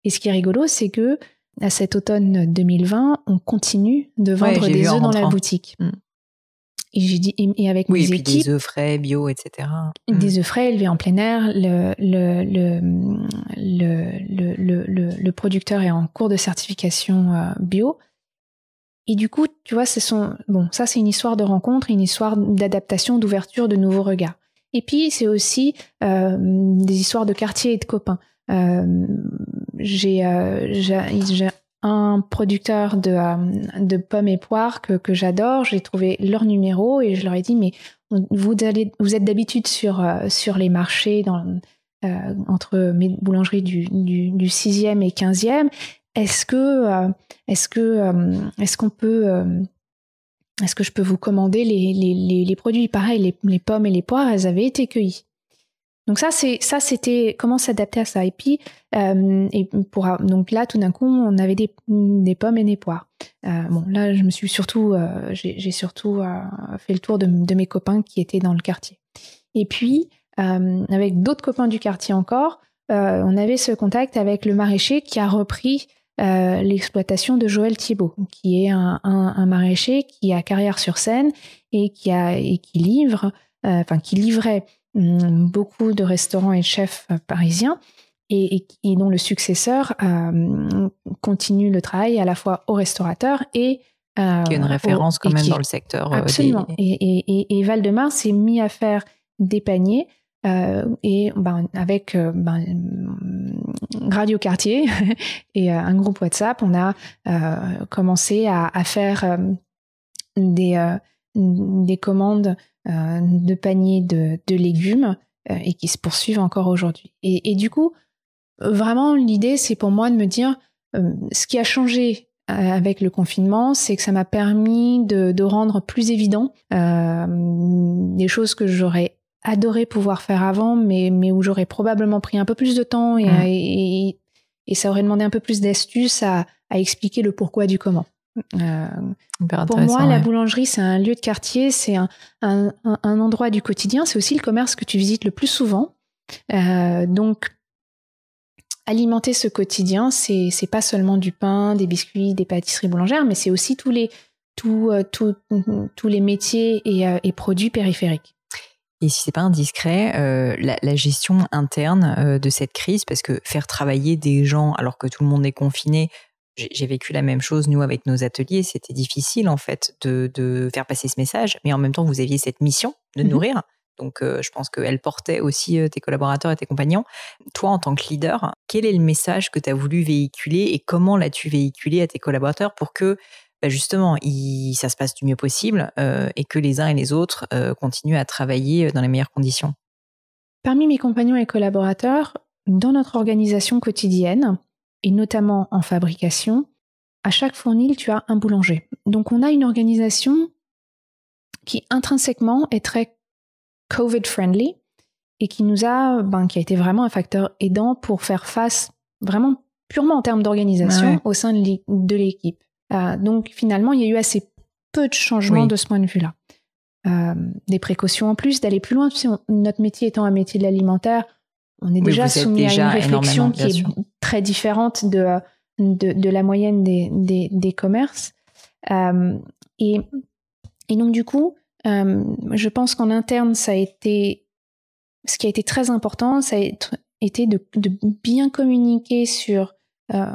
Et ce qui est rigolo, c'est que à cet automne 2020, on continue de vendre des œufs dans la boutique. Hmm. Et j'ai dit, et avec oui, mes et puis des œufs frais, bio, etc. Des hmm. œufs frais élevés en plein air. Le, le, le, le, producteur est en cours de certification euh, bio. Et du coup, tu vois, c'est bon, ça c'est une histoire de rencontre, une histoire d'adaptation, d'ouverture, de nouveaux regards. Et puis c'est aussi euh, des histoires de quartier et de copains. Euh, j'ai euh, un producteur de, de pommes et poires que, j'adore. J'ai trouvé leur numéro et je leur ai dit mais vous êtes d'habitude sur sur les marchés entre mes boulangeries du, du, du 6e et 15e est-ce que, euh, euh, euh, je peux vous commander les, les, les, produits? Pareil, les, pommes et les poires, elles avaient été cueillies. Donc ça, c'était comment s'adapter à ça. Et puis, pour donc là, tout d'un coup, on avait des, pommes et des poires. bon, là, je me suis surtout, j'ai surtout fait le tour de, mes copains qui étaient dans le quartier. Et puis, avec d'autres copains du quartier encore, on avait ce contact avec le maraîcher qui a repris l'exploitation de Joël Thibault, qui est un, maraîcher qui a carrière sur scène et qui, a, et qui livre, enfin qui livrait beaucoup de restaurants et chefs parisiens et, dont le successeur euh, continue le travail à la fois au restaurateur et euh, qui est une référence quand même dans le secteur. Euh, absolument. Et, et, Valdemar s'est mis à faire des paniers et ben, avec ben, Radio Quartier et un groupe WhatsApp, on a commencé à, faire des, des commandes de paniers de, de légumes et qui se poursuivent encore aujourd'hui. Et, du coup, Vraiment, l'idée, c'est pour moi de me dire, euh, ce qui a changé euh, avec le confinement, c'est que ça m'a permis de, rendre plus évident euh, des choses que j'aurais adoré pouvoir faire avant, mais, mais où j'aurais probablement pris un peu plus de temps et, mmh. et, ça aurait demandé un peu plus d'astuces à, expliquer le pourquoi du comment. Pour moi, la boulangerie, c'est un lieu de quartier, c'est un, un, endroit du quotidien, c'est aussi le commerce que tu visites le plus souvent. donc, alimenter ce quotidien, c'est c'est pas seulement du pain, des biscuits, des pâtisseries boulangères, mais c'est aussi tous les tous euh, tous les métiers euh, et, produits périphériques. Et si c'est pas indiscret, euh, la, gestion interne de cette crise, parce que faire travailler des gens alors que tout le monde est confiné, j'ai vécu la même chose nous avec nos ateliers. C'était difficile en fait de, de, faire passer ce message, mais en même temps vous aviez cette mission de mmh nourrir. Donc, euh, je pense qu'elle portait aussi euh, tes collaborateurs et tes compagnons. Toi, en tant que leader, quel est le message que tu as voulu véhiculer et comment l'as-tu véhiculé à tes collaborateurs pour que bah, justement, ça se passe du mieux possible euh, et que les uns et les autres continuent à travailler dans les meilleures conditions? Parmi mes compagnons et collaborateurs, dans notre organisation quotidienne, et notamment en fabrication, à chaque fournil, tu as un boulanger. Donc on a une organisation qui intrinsèquement est très COVID-friendly et qui nous a, ben, qui a été vraiment un facteur aidant pour faire face vraiment purement en termes d'organisation au sein de l'équipe. Euh, donc finalement, il y a eu assez peu de changements de ce point de vue-là. Euh, des précautions en plus, d'aller plus loin. Si notre métier étant un métier de l'alimentaire, on est déjà soumis à une réflexion qui est très différente de, de, de, la moyenne des, des, des commerces. Euh, et, et donc du coup, euh, je pense qu'en interne, ça a été ce qui a été très important, ça a été de, bien communiquer sur euh,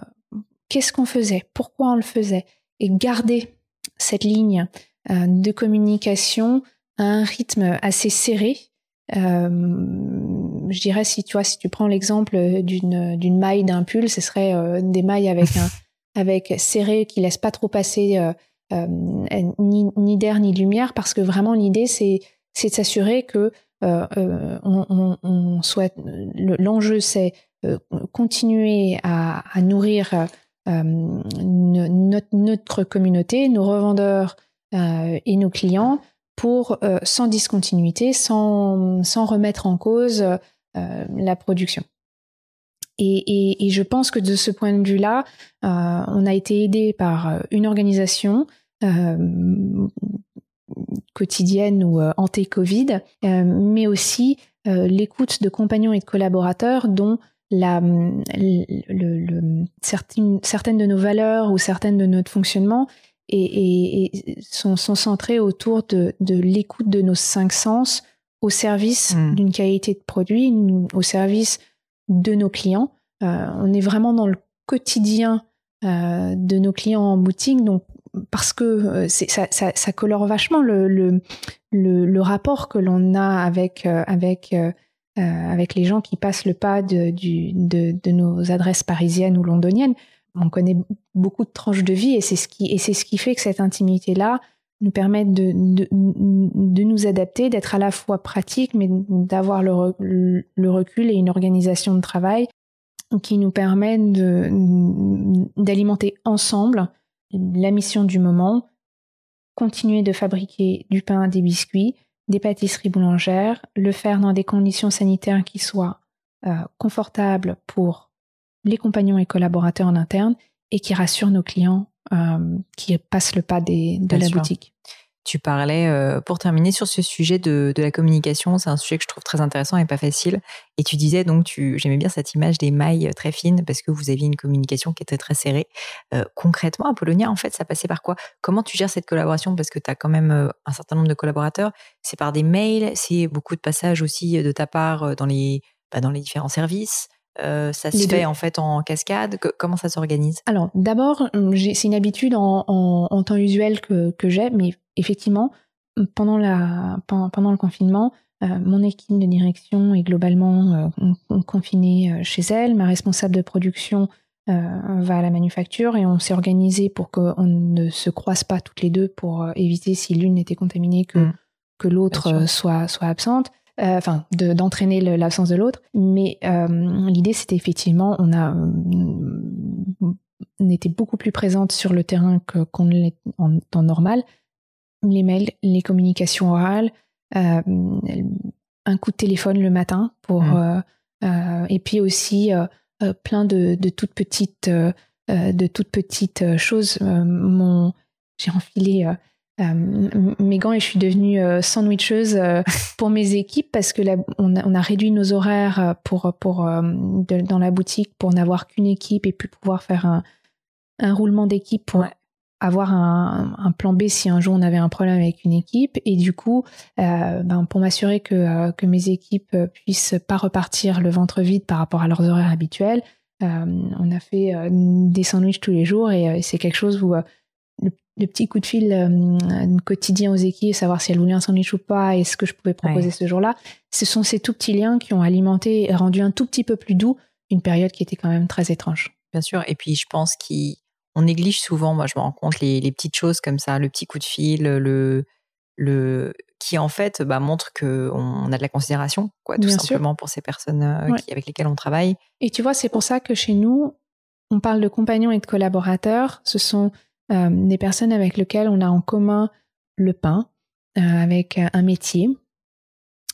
qu'est-ce qu'on faisait, pourquoi on le faisait, et garder cette ligne de communication à un rythme assez serré. Je dirais si tu vois, si tu prends l'exemple d'une d'une maille d'un pull, ce serait des mailles avec un avec serré qui laisse pas trop passer euh, ni, ni d'air ni de lumière, parce que vraiment l'idée c'est c'est de s'assurer que euh, euh, on, on, souhaite l'enjeu c'est continuer à, à nourrir notre, notre, communauté, nos revendeurs et nos clients pour sans discontinuité, sans, sans remettre en cause la production. Et, je pense que de ce point de vue-là, euh, on a été aidé par euh, une organisation euh, quotidienne ou euh, anté-Covid, euh, mais aussi l'écoute de compagnons et de collaborateurs dont le, certaines, de nos valeurs ou certaines de notre fonctionnement sont, sont, centrées autour de l'écoute de nos cinq sens au service mmh. d'une qualité de produit, au service de nos clients. Euh, on est vraiment dans le quotidien euh, de nos clients en boutique, donc parce que euh, ça, ça, ça, colore vachement le, le, le, rapport que l'on a avec, avec, avec les gens qui passent le pas de, du, de, de, nos adresses parisiennes ou londoniennes. On connaît beaucoup de tranches de vie et c'est ce qui, et c'est ce qui fait que cette intimité-là nous permet de, nous adapter, d'être à la fois pratique, mais d'avoir le, recul et une organisation de travail qui nous permet d'alimenter ensemble la mission du moment, continuer de fabriquer du pain, des biscuits, des pâtisseries boulangères, le faire dans des conditions sanitaires qui soient euh, confortables pour les compagnons et collaborateurs en interne et qui rassurent nos clients qui passent le pas des, de la boutique. tu parlais, euh, pour terminer sur ce sujet de, la communication, c'est un sujet que je trouve très intéressant et pas facile. Et tu disais donc, tu, j'aimais bien cette image des mailles très fines parce que vous aviez une communication qui était très serrée. Euh, concrètement, Apollonia, en fait, ça passait par quoi? Comment tu gères cette collaboration? Parce que tu as quand même euh, un certain nombre de collaborateurs. C'est par des mails, c'est beaucoup de passages aussi de ta part dans les, bah, dans les différents services. Ça se fait en fait en cascade? Comment ça s'organise? Alors d'abord, c'est une habitude en, en, temps usuel que, que j'ai, mais effectivement, pendant, la, pendant, le confinement, euh, mon équipe de direction est globalement euh, confinée euh, chez elle. Ma responsable de production va à la manufacture et on s'est organisé pour qu'on ne se croise pas toutes les deux pour éviter si l'une était contaminée que, mmh. que l'autre soit, soit absente. Enfin, d'entraîner l'absence de l'autre. Mais l'idée, c'était effectivement, on a on était beaucoup plus présente sur le terrain qu'on l'est en temps normal les mails, les communications orales, euh, un coup de téléphone le matin pour mmh. euh, euh, et puis aussi plein de, toutes petites de toutes petites choses. mon j'ai enfilé mes gants et je suis devenue sandwicheuse pour mes équipes parce que on, a, réduit nos horaires pour, pour, dans la boutique pour n'avoir qu'une équipe et puis pouvoir faire un, un roulement d'équipe pour avoir un, plan B si un jour on avait un problème avec une équipe. Et du coup euh, ben, pour m'assurer que, euh, que mes équipes puissent pas repartir le ventre vide par rapport à leurs horaires habituels euh, on a fait des sandwichs tous les jours et c'est quelque chose où le, petit coup de fil quotidien aux équipes savoir si elles voulaient un sandwich ou pas et ce que je pouvais proposer ce jour-là. Ce sont ces tout petits liens qui ont alimenté et rendu un tout petit peu plus doux une période qui était quand même très étrange. Bien sûr. Et puis je pense qu'il on néglige souvent, moi je me rends compte, les, petites choses comme ça, le petit coup de fil, le, le qui en fait bah, montre qu'on a de la considération, quoi, tout simplement pour ces personnes euh, avec lesquelles on travaille. Et tu vois, c'est pour ça que chez nous, on parle de compagnons et de collaborateurs. Ce sont euh, des personnes avec lesquelles on a en commun le pain, euh, avec un métier,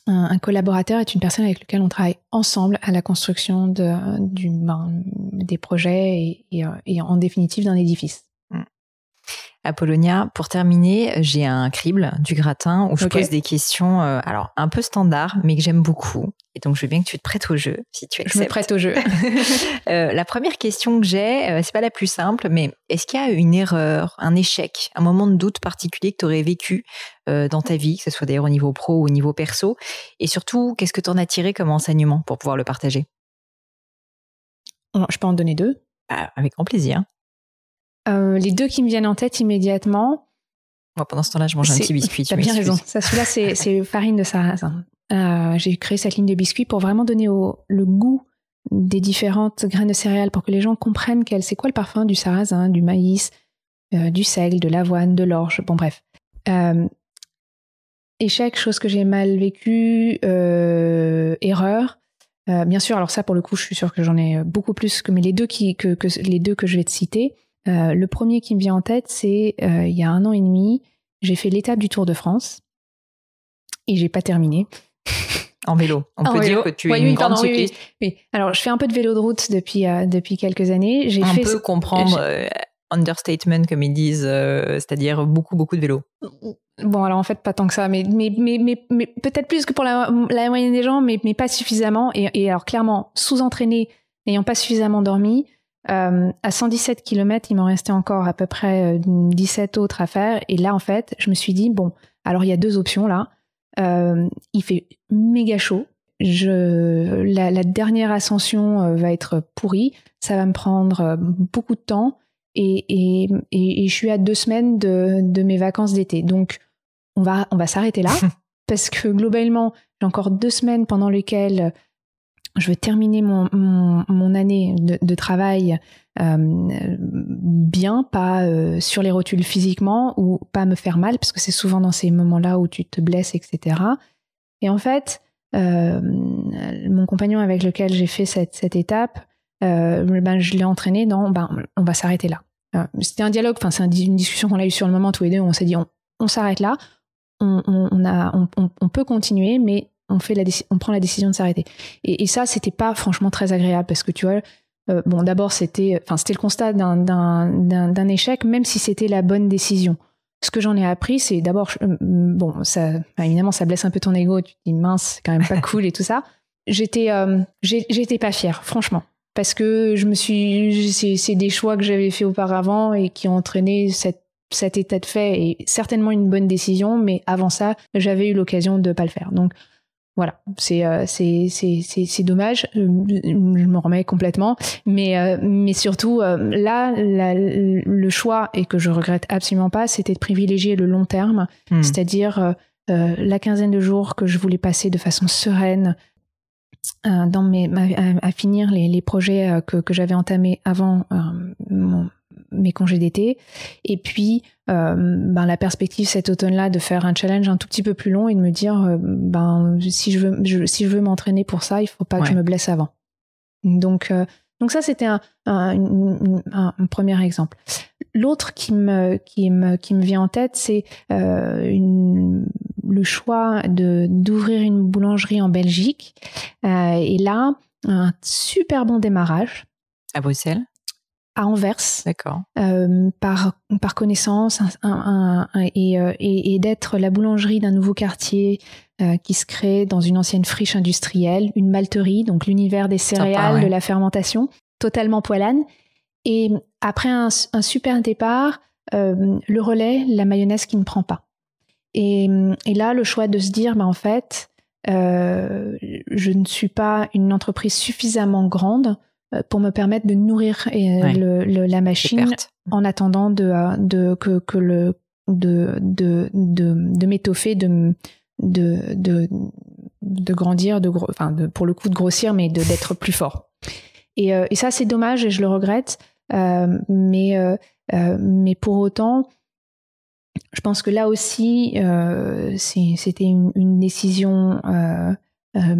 un, collaborateur est une personne avec laquelle on travaille ensemble à la construction de, du, ben, des projets et, et, en définitive d'un édifice. Mm. Apollonia, pour terminer, j'ai un crible du gratin où je pose des questions, euh, alors un peu standard, mais que j'aime beaucoup. Et donc, je veux bien que tu te prêtes au jeu, si tu acceptes. Je me prête au jeu. Euh, la première question que j'ai, euh, c'est pas la plus simple, mais est-ce qu'il y a une erreur, un échec, un moment de doute particulier que tu aurais vécu dans ta vie, que ce soit d'ailleurs au niveau pro ou au niveau perso? Et surtout, qu'est-ce que tu en as tiré comme enseignement pour pouvoir le partager? Je peux en donner deux? Ah, avec grand plaisir. Euh, les deux qui me viennent en tête immédiatement. Moi, pendant ce temps-là, je mange un petit biscuit. Tu as bien raison. Ça, celui-là, c'est farine de sarrasin. Euh, j'ai créé cette ligne de biscuits pour vraiment donner le goût des différentes graines de céréales pour que les gens comprennent quel c'est quoi le parfum du sarrasin, du maïs, euh, du sel, de l'avoine, de l'orge. Bon, bref. échec, chose que j'ai mal vécue, erreur. bien sûr, alors ça pour le coup, je suis sûre que j'en ai beaucoup plus que mais les deux que, que les deux que je vais te citer. Euh, le premier qui me vient en tête, c'est euh, il y a un an et demi, j'ai fait l'étape du Tour de France et j'ai pas terminé. En vélo. On peut dire que tu es une grande cycliste. Oui, Alors, je fais un peu de vélo de route depuis euh, depuis quelques années. J'ai fait peut comprendre understatement comme ils disent, c'est-à-dire beaucoup beaucoup de vélo. Bon, alors en fait, pas tant que ça, mais, mais, mais, mais, peut-être plus que pour la, moyenne des gens, mais, mais pas suffisamment. Et, et alors, clairement, sous-entraîné, n'ayant pas suffisamment dormi, euh, à 117 km, il m'en restait encore à peu près 17 euh, autres à faire. Et là, en fait, je me suis dit, bon, alors il y a deux options là. Euh, il fait méga chaud. Je, la, dernière ascension va être pourrie. Ça va me prendre beaucoup de temps. Et, et, et, je suis à deux semaines de, de mes vacances d'été. Donc, on va, on va s'arrêter là. parce que globalement, j'ai encore deux semaines pendant lesquelles je veux terminer mon, année de, travail euh, bien, pas euh, sur les rotules physiquement ou pas me faire mal, parce que c'est souvent dans ces moments-là où tu te blesses, etc. Et en fait, euh, mon compagnon avec lequel j'ai fait cette, étape, ben, je l'ai entraîné dans ben, on va s'arrêter là. C'était un dialogue, enfin c'est une discussion qu'on a eue sur le moment tous les deux, on s'est dit on, s'arrête là, on, peut continuer, mais on fait la on prend la décision de s'arrêter. Et, et, ça, c'était pas franchement très agréable parce que tu vois, euh, bon, d'abord c'était, enfin, c'était le constat d'un échec, même si c'était la bonne décision. ce que j'en ai appris, c'est d'abord, bon, ça, évidemment, ça blesse un peu ton ego. Tu te dis mince, c'est quand même pas cool et tout ça. J'étais, j'étais pas fière, franchement parce que je me suis c'est des choix que j'avais fait auparavant et qui ont entraîné cette cet état de fait et certainement une bonne décision mais avant ça j'avais eu l'occasion de pas le faire donc voilà. C'est euh, c'est c'est c'est dommage. Je me remets complètement. Mais euh, mais surtout euh, là le choix et que je regrette absolument pas c'était de privilégier le long terme. Hmm. c'est-à-dire la quinzaine de jours que je voulais passer de façon sereine euh, dans mes, à, finir les, les projets euh, que, que j'avais entamés avant euh, mes congés d'été. Et puis, ben, la perspective cet automne-là de faire un challenge un tout petit peu plus long et de me dire, ben, si je veux, si je veux m'entraîner pour ça, il faut pas que je me blesse avant. Donc, donc ça, c'était un, un, un, premier exemple. L'autre qui me, qui, me, qui me vient en tête, c'est le choix de d'ouvrir une boulangerie en Belgique. Euh, et là, un super bon démarrage. À Bruxelles? À Anvers. D'accord. Euh, par, par connaissance un, euh, et, et, d'être la boulangerie d'un nouveau quartier qui se crée dans une ancienne friche industrielle, une malterie, donc l'univers des céréales, de la fermentation, totalement poilane. Et après un, super départ, le relais, la mayonnaise qui ne prend pas. Et, et, là, le choix de se dire, bah, en fait, euh, je ne suis pas une entreprise suffisamment grande euh, pour me permettre de nourrir euh, le, la machine en attendant de, euh, de que, que, le de de de, de m'étoffer de de, de de grandir de enfin de, pour le coup de grossir mais de d'être plus fort. Et, et ça c'est dommage et je le regrette mais mais pour autant je pense que là aussi, euh, c'était une, décision euh, euh,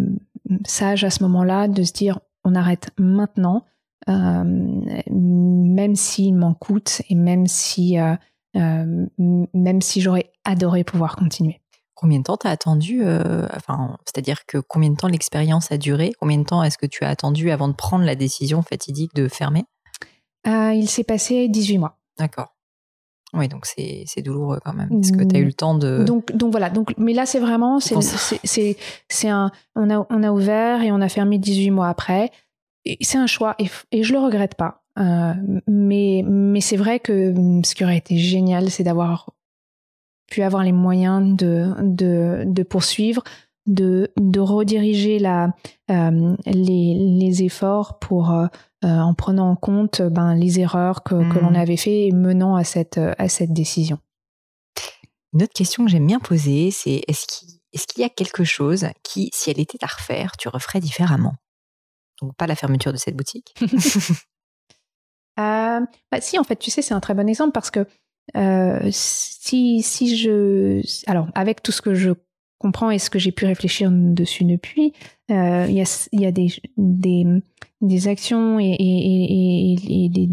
sage à ce moment-là de se dire on arrête maintenant, même s'il m'en coûte et même si, même si j'aurais adoré pouvoir continuer. Combien de temps t'as attendu Enfin, c'est-à-dire que combien de temps l'expérience a duré? Combien de temps est-ce que tu as attendu avant de prendre la décision fatidique de fermer? Il s'est passé 18 mois. D'accord. Oui, donc c'est douloureux quand même, parce que tu as eu le temps de. Donc, donc voilà, donc, mais là c'est vraiment, c'est un, on a, on a ouvert et on a fermé 18 mois après. C'est un choix et, et je le regrette pas. Euh, mais mais c'est vrai que hum, ce qui aurait été génial, c'est d'avoir pu avoir les moyens de, de, de poursuivre, de, de rediriger la, euh, les, les efforts pour euh, en prenant en compte ben, les erreurs que, l'on mmh. avait fait et menant à cette, à cette décision. Une autre question que j'aime bien poser, c'est est-ce qu'il y a quelque chose qui, si elle était à refaire, tu referais différemment? Donc pas la fermeture de cette boutique? bah, si, en fait, tu sais, c'est un très bon exemple parce que si, si je... Alors, avec tout ce que je comprends et ce que j'ai pu réfléchir dessus depuis, il y, a, y a des, des, des actions et, et, des,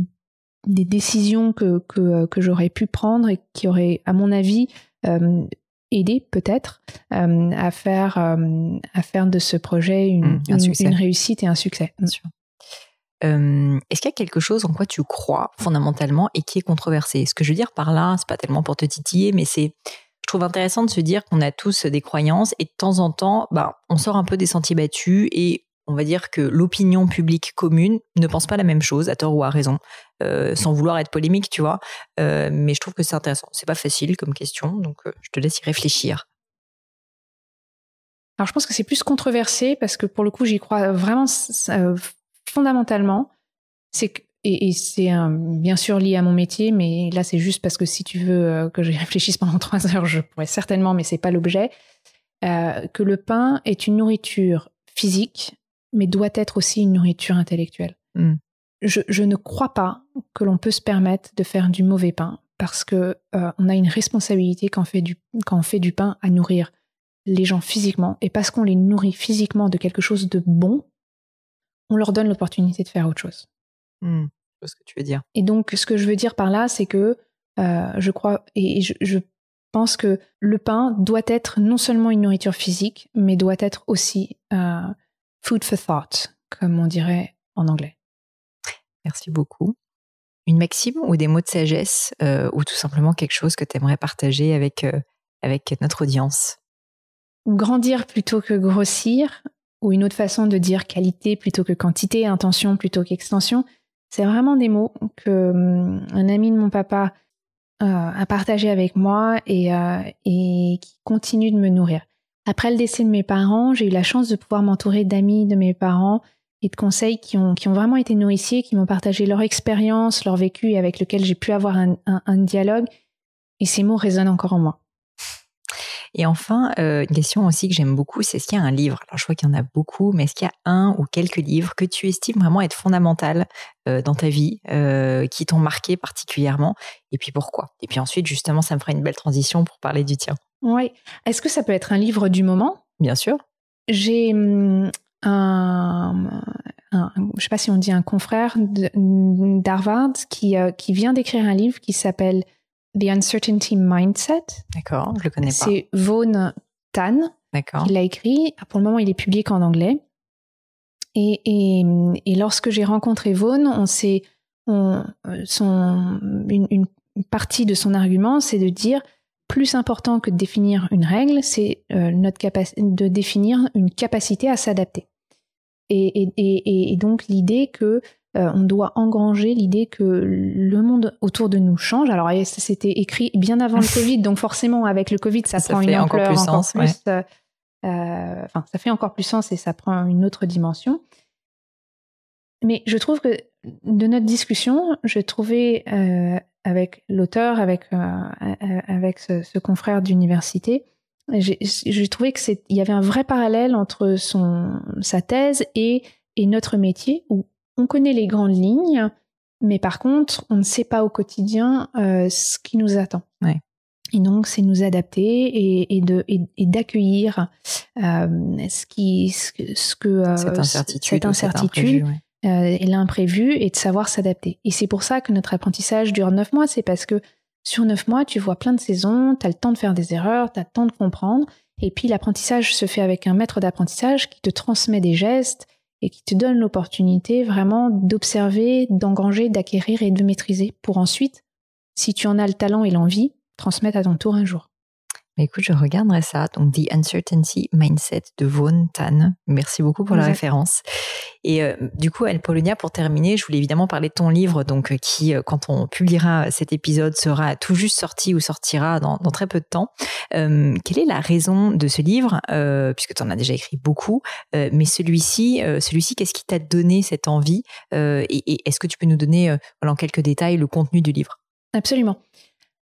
des, décisions que, que, que j'aurais pu prendre et qui auraient, à mon avis, euh, aidé peut-être euh, à, faire, euh, à faire de ce projet une, mmh, une, réussite et un succès. Bien sûr. Est-ce qu'il y a quelque chose en quoi tu crois fondamentalement et qui est controversé? Ce que je veux dire par là, c'est pas tellement pour te titiller, mais c'est trouve intéressant de se dire qu'on a tous des croyances et de temps en temps, bah, on sort un peu des sentiers battus et on va dire que l'opinion publique commune ne pense pas la même chose, à tort ou à raison, euh, sans vouloir être polémique, tu vois. Euh, mais je trouve que c'est intéressant. C'est pas facile comme question, donc euh, je te laisse y réfléchir. Alors je pense que c'est plus controversé parce que pour le coup j'y crois vraiment fondamentalement. C'est et, c'est bien sûr lié à mon métier, mais là c'est juste parce que si tu veux que j'y réfléchisse pendant trois heures, je pourrais certainement, mais c'est pas l'objet. que le pain est une nourriture physique mais doit être aussi une nourriture intellectuelle. Hmm. Je, ne crois pas que l'on peut se permettre de faire du mauvais pain parce que euh, on a une responsabilité quand on, fait du, quand on fait du pain à nourrir les gens physiquement et parce qu'on les nourrit physiquement de quelque chose de bon, on leur donne l'opportunité de faire autre chose. Hmm. ce que tu veux dire. Et donc, ce que je veux dire par là, c'est que euh, je crois et je, pense que le pain doit être non seulement une nourriture physique, mais doit être aussi euh, food for thought, comme on dirait en anglais. Merci beaucoup. une maxime ou des mots de sagesse ou tout simplement quelque chose que tu aimerais partager avec, avec notre audience? Grandir plutôt que grossir, ou une autre façon de dire qualité plutôt que quantité, intention plutôt qu'extension, c'est vraiment des mots que hum, un ami de mon papa a partagé avec moi et, et qui continue de me nourrir. Après le décès de mes parents, j'ai eu la chance de pouvoir m'entourer d'amis de mes parents et de conseils qui ont, vraiment été nourriciers, qui m'ont partagé leur expérience, leur vécu et avec lequel j'ai pu avoir un, dialogue. Et ces mots résonnent encore en moi. Et enfin, euh, une question aussi que j'aime beaucoup, c'est est-ce qu'il y a un livre? Alors je vois qu'il y en a beaucoup, mais est-ce qu'il y a un ou quelques livres que tu estimes vraiment être fondamental euh, dans ta vie, euh, qui t'ont marqué particulièrement? Et puis pourquoi? Et puis ensuite, justement, ça me fera une belle transition pour parler du tien. Oui. Est-ce que ça peut être un livre du moment? Bien sûr. J'ai hum, un, un, je sais pas si on dit un confrère d'Harvard qui, qui vient d'écrire un livre qui s'appelle The Uncertainty Mindset. D'accord, je le connais pas. C'est Vaughan Tan. D'accord. Il l'a écrit. Pour le moment, il est publié qu'en anglais. Et, et, et lorsque j'ai rencontré Vaughan, on s'est, on, son, une, une partie de son argument, c'est de dire plus important que de définir une règle, c'est euh, notre de définir une capacité à s'adapter. Et, donc l'idée que euh, on doit engranger l'idée que le monde autour de nous change. Alors c'était écrit bien avant le Covid, donc forcément avec le Covid ça, prend une ampleur encore plus, sens, euh, enfin ça fait encore plus sens et ça prend une autre dimension. Mais je trouve que de notre discussion, je trouvais avec l'auteur, avec, euh, euh, avec ce, confrère d'université, j'ai trouvé qu'il y avait un vrai parallèle entre son, sa thèse et, et notre métier, où on connaît les grandes lignes, mais par contre, on ne sait pas au quotidien euh, ce qui nous attend. Et donc, c'est nous adapter et, et de et, d'accueillir ce qui ce, que cette incertitude, cette incertitude euh, et l'imprévu et de savoir s'adapter. Et c'est pour ça que notre apprentissage dure neuf mois, c'est parce que sur neuf mois, tu vois plein de saisons, tu as le temps de faire des erreurs, tu as le temps de comprendre, et puis l'apprentissage se fait avec un maître d'apprentissage qui te transmet des gestes et qui te donne l'opportunité vraiment d'observer, d'engranger, d'acquérir et de maîtriser pour ensuite, si tu en as le talent et l'envie, transmettre à ton tour un jour. Écoute, je regarderai ça. Donc, The Uncertainty Mindset de Vaughan Tan. Merci beaucoup pour la référence. Et euh, du coup, El Polonia, pour terminer, je voulais évidemment parler de ton livre, donc euh, qui, euh, quand on publiera cet épisode, sera tout juste sorti ou sortira dans, très peu de temps. quelle est la raison de ce livre, puisque tu en as déjà écrit beaucoup, mais celui-ci, celui-ci, qu'est-ce qui t'a donné cette envie? Et, est-ce que tu peux nous donner, en quelques détails, le contenu du livre? Absolument.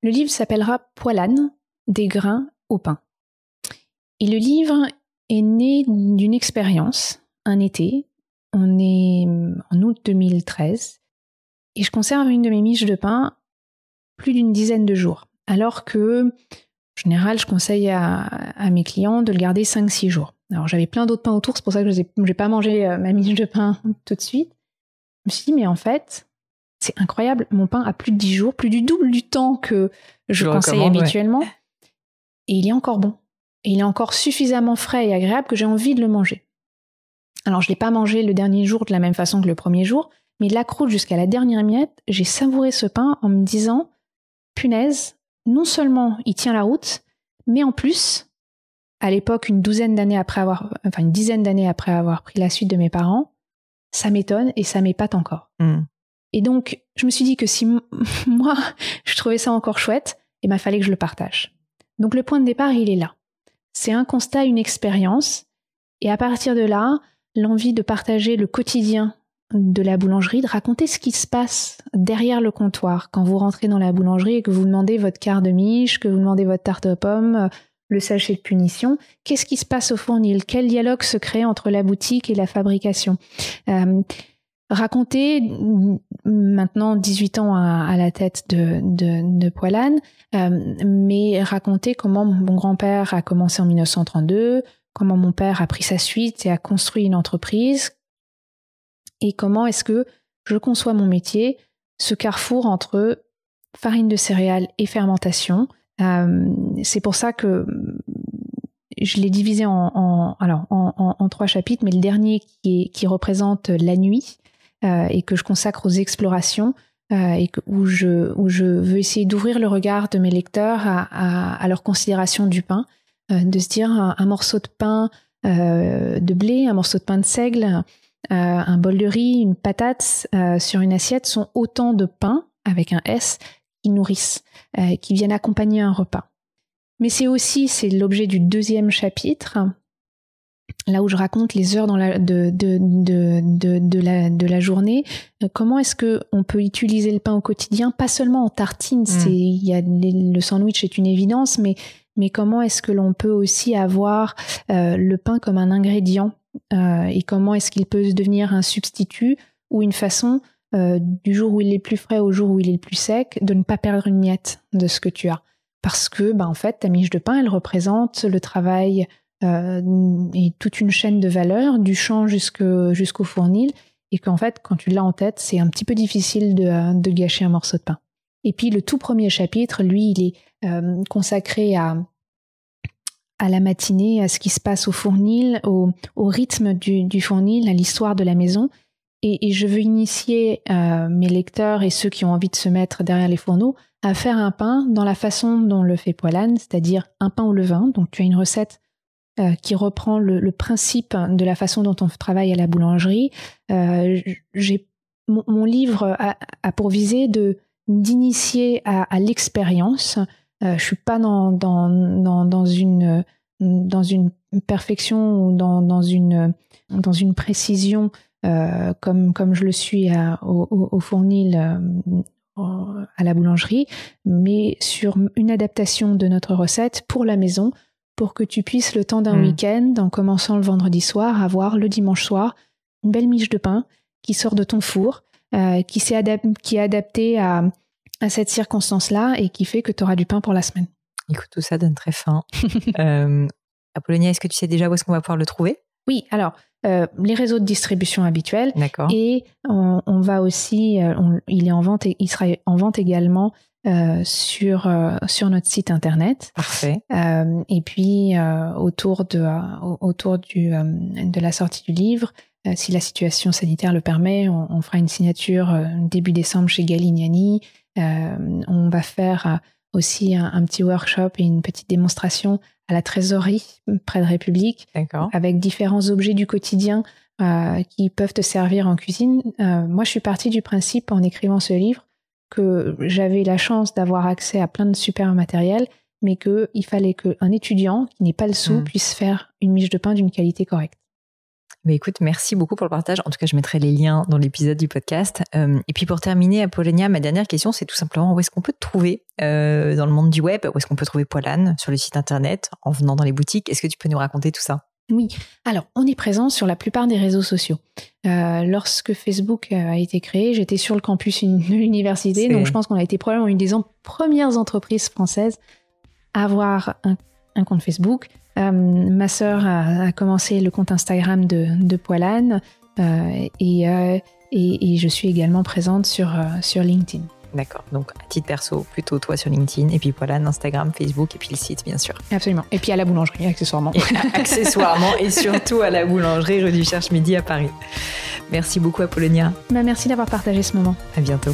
Le livre s'appellera Poilane des grains au pain. Et le livre est né d'une expérience, un été. On est en août 2013. Et je conserve une de mes miches de pain plus d'une dizaine de jours. Alors que, en général, je conseille à, mes clients de le garder 5-6 jours. Alors j'avais plein d'autres pains autour, c'est pour ça que je n'ai pas mangé euh, ma miche de pain tout de suite. Je me suis dit, mais en fait, c'est incroyable, mon pain a plus de 10 jours, plus du double du temps que je, conseille habituellement et il est encore bon. Et il est encore suffisamment frais et agréable que j'ai envie de le manger. Alors je ne l'ai pas mangé le dernier jour de la même façon que le premier jour, mais la croûte jusqu'à la dernière miette, j'ai savouré ce pain en me disant, punaise, non seulement il tient la route, mais en plus, à l'époque, une douzaine d'années après avoir, enfin une dizaine d'années après avoir pris la suite de mes parents, ça m'étonne et ça m'épate encore. Hmm. Et donc, je me suis dit que si moi, je trouvais ça encore chouette, il m'a fallu que je le partage. Donc le point de départ, il est là. C'est un constat, une expérience, et à partir de là, l'envie de partager le quotidien de la boulangerie, de raconter ce qui se passe derrière le comptoir quand vous rentrez dans la boulangerie et que vous demandez votre quart de miche, que vous demandez votre tarte aux pommes, euh, le sachet de punition. Qu'est-ce qui se passe au fournil Quel dialogue se crée entre la boutique et la fabrication? Euh, raconter maintenant 18 ans à, la tête de, Poilane, euh, mais raconter comment mon grand-père a commencé en 1932, comment mon père a pris sa suite et a construit une entreprise, et comment est-ce que je conçois mon métier, ce carrefour entre farine de céréales et fermentation. Euh, c'est pour ça que je l'ai divisé en, alors en, trois chapitres, mais le dernier qui, représente la nuit, et que je consacre aux explorations, et où, je, veux essayer d'ouvrir le regard de mes lecteurs à, leur considération du pain, de se dire un, morceau de pain de blé, un morceau de pain de seigle, un bol de riz, une patate sur une assiette sont autant de pain avec un S qui nourrissent, qui viennent accompagner un repas. Mais c'est aussi, c'est l'objet du deuxième chapitre, là où je raconte les heures dans la, de, de, de, la, de la journée, euh, comment est-ce qu'on peut utiliser le pain au quotidien, pas seulement en tartine, mm. c'est, il y a le sandwich est une évidence, mais, mais comment est-ce que l'on peut aussi avoir euh, le pain comme un ingrédient euh, et comment est-ce qu'il peut devenir un substitut ou une façon du jour où il est plus frais au jour où il est plus sec de ne pas perdre une miette de ce que tu as? Parce que bah, en fait ta miche de pain elle représente le travail et toute une chaîne de valeur du champ jusqu'au fournil et qu'en fait quand tu l'as en tête c'est un petit peu difficile de, gâcher un morceau de pain. Et puis le tout premier chapitre lui il est euh, consacré à à la matinée, à ce qui se passe au fournil, au, rythme du, fournil, à l'histoire de la maison. Et, je veux initier euh, mes lecteurs et ceux qui ont envie de se mettre derrière les fourneaux à faire un pain dans la façon dont le fait Poilane, c'est-à-dire un pain au levain. Donc tu as une recette euh, qui reprend le, principe de la façon dont on travaille à la boulangerie. Euh, j'ai mon, livre a, pour visée de d'initier à, l'expérience. Euh, je suis pas dans, dans, dans, une dans une perfection ou dans, dans une dans une précision comme comme je le suis au, au, fournil à la boulangerie, mais sur une adaptation de notre recette pour la maison, pour que tu puisses le temps d'un hmm. week-end, en commençant le vendredi soir, avoir le dimanche soir une belle miche de pain qui sort de ton four, euh, qui, est qui est adaptée à, à cette circonstance-là et qui fait que tu auras du pain pour la semaine. Écoute, tout ça donne très faim. euh, Apollonia, est-ce que tu sais déjà où est-ce qu'on va pouvoir le trouver? Oui, alors euh, les réseaux de distribution habituels. D'accord. Et on, va aussi, il est en vente et il sera en vente également euh, sur sur notre site internet. Parfait. et puis autour de autour du de la sortie du livre, si la situation sanitaire le permet, on, fera une signature début décembre chez Galignani. on va faire aussi un, petit workshop et une petite démonstration à la trésorerie près de République, avec différents objets du quotidien euh, qui peuvent te servir en cuisine. Euh, moi, je suis partie du principe en écrivant ce livre que j'avais la chance d'avoir accès à plein de super matériel, mais qu'il fallait qu'un étudiant qui n'est pas le sou hmm. puisse faire une miche de pain d'une qualité correcte. Mais écoute, merci beaucoup pour le partage. En tout cas, je mettrai les liens dans l'épisode du podcast. Euh, et puis pour terminer, Apollonia, ma dernière question, c'est tout simplement où est-ce qu'on peut te trouver euh, dans le monde du web? Où est-ce qu'on peut trouver Poilane? Sur le site internet, en venant dans les boutiques Est-ce que tu peux nous raconter tout ça? Oui, alors on est présent sur la plupart des réseaux sociaux. Euh, lorsque Facebook a été créé, j'étais sur le campus de l'université, donc je pense qu'on a été probablement une des premières entreprises françaises à avoir un compte Facebook. Euh, ma sœur a, commencé le compte Instagram de, de Poilane euh, euh, et, et, je suis également présente sur, sur LinkedIn. D'accord. Donc, à titre perso, plutôt toi sur LinkedIn, et puis Poilane, Instagram, Facebook, et puis le site, bien sûr. Absolument. Et puis à la boulangerie, accessoirement. accessoirement, et surtout à la boulangerie rue du Cherche-Midi à Paris. Merci beaucoup, Apollonia. Bah, merci d'avoir partagé ce moment. À bientôt.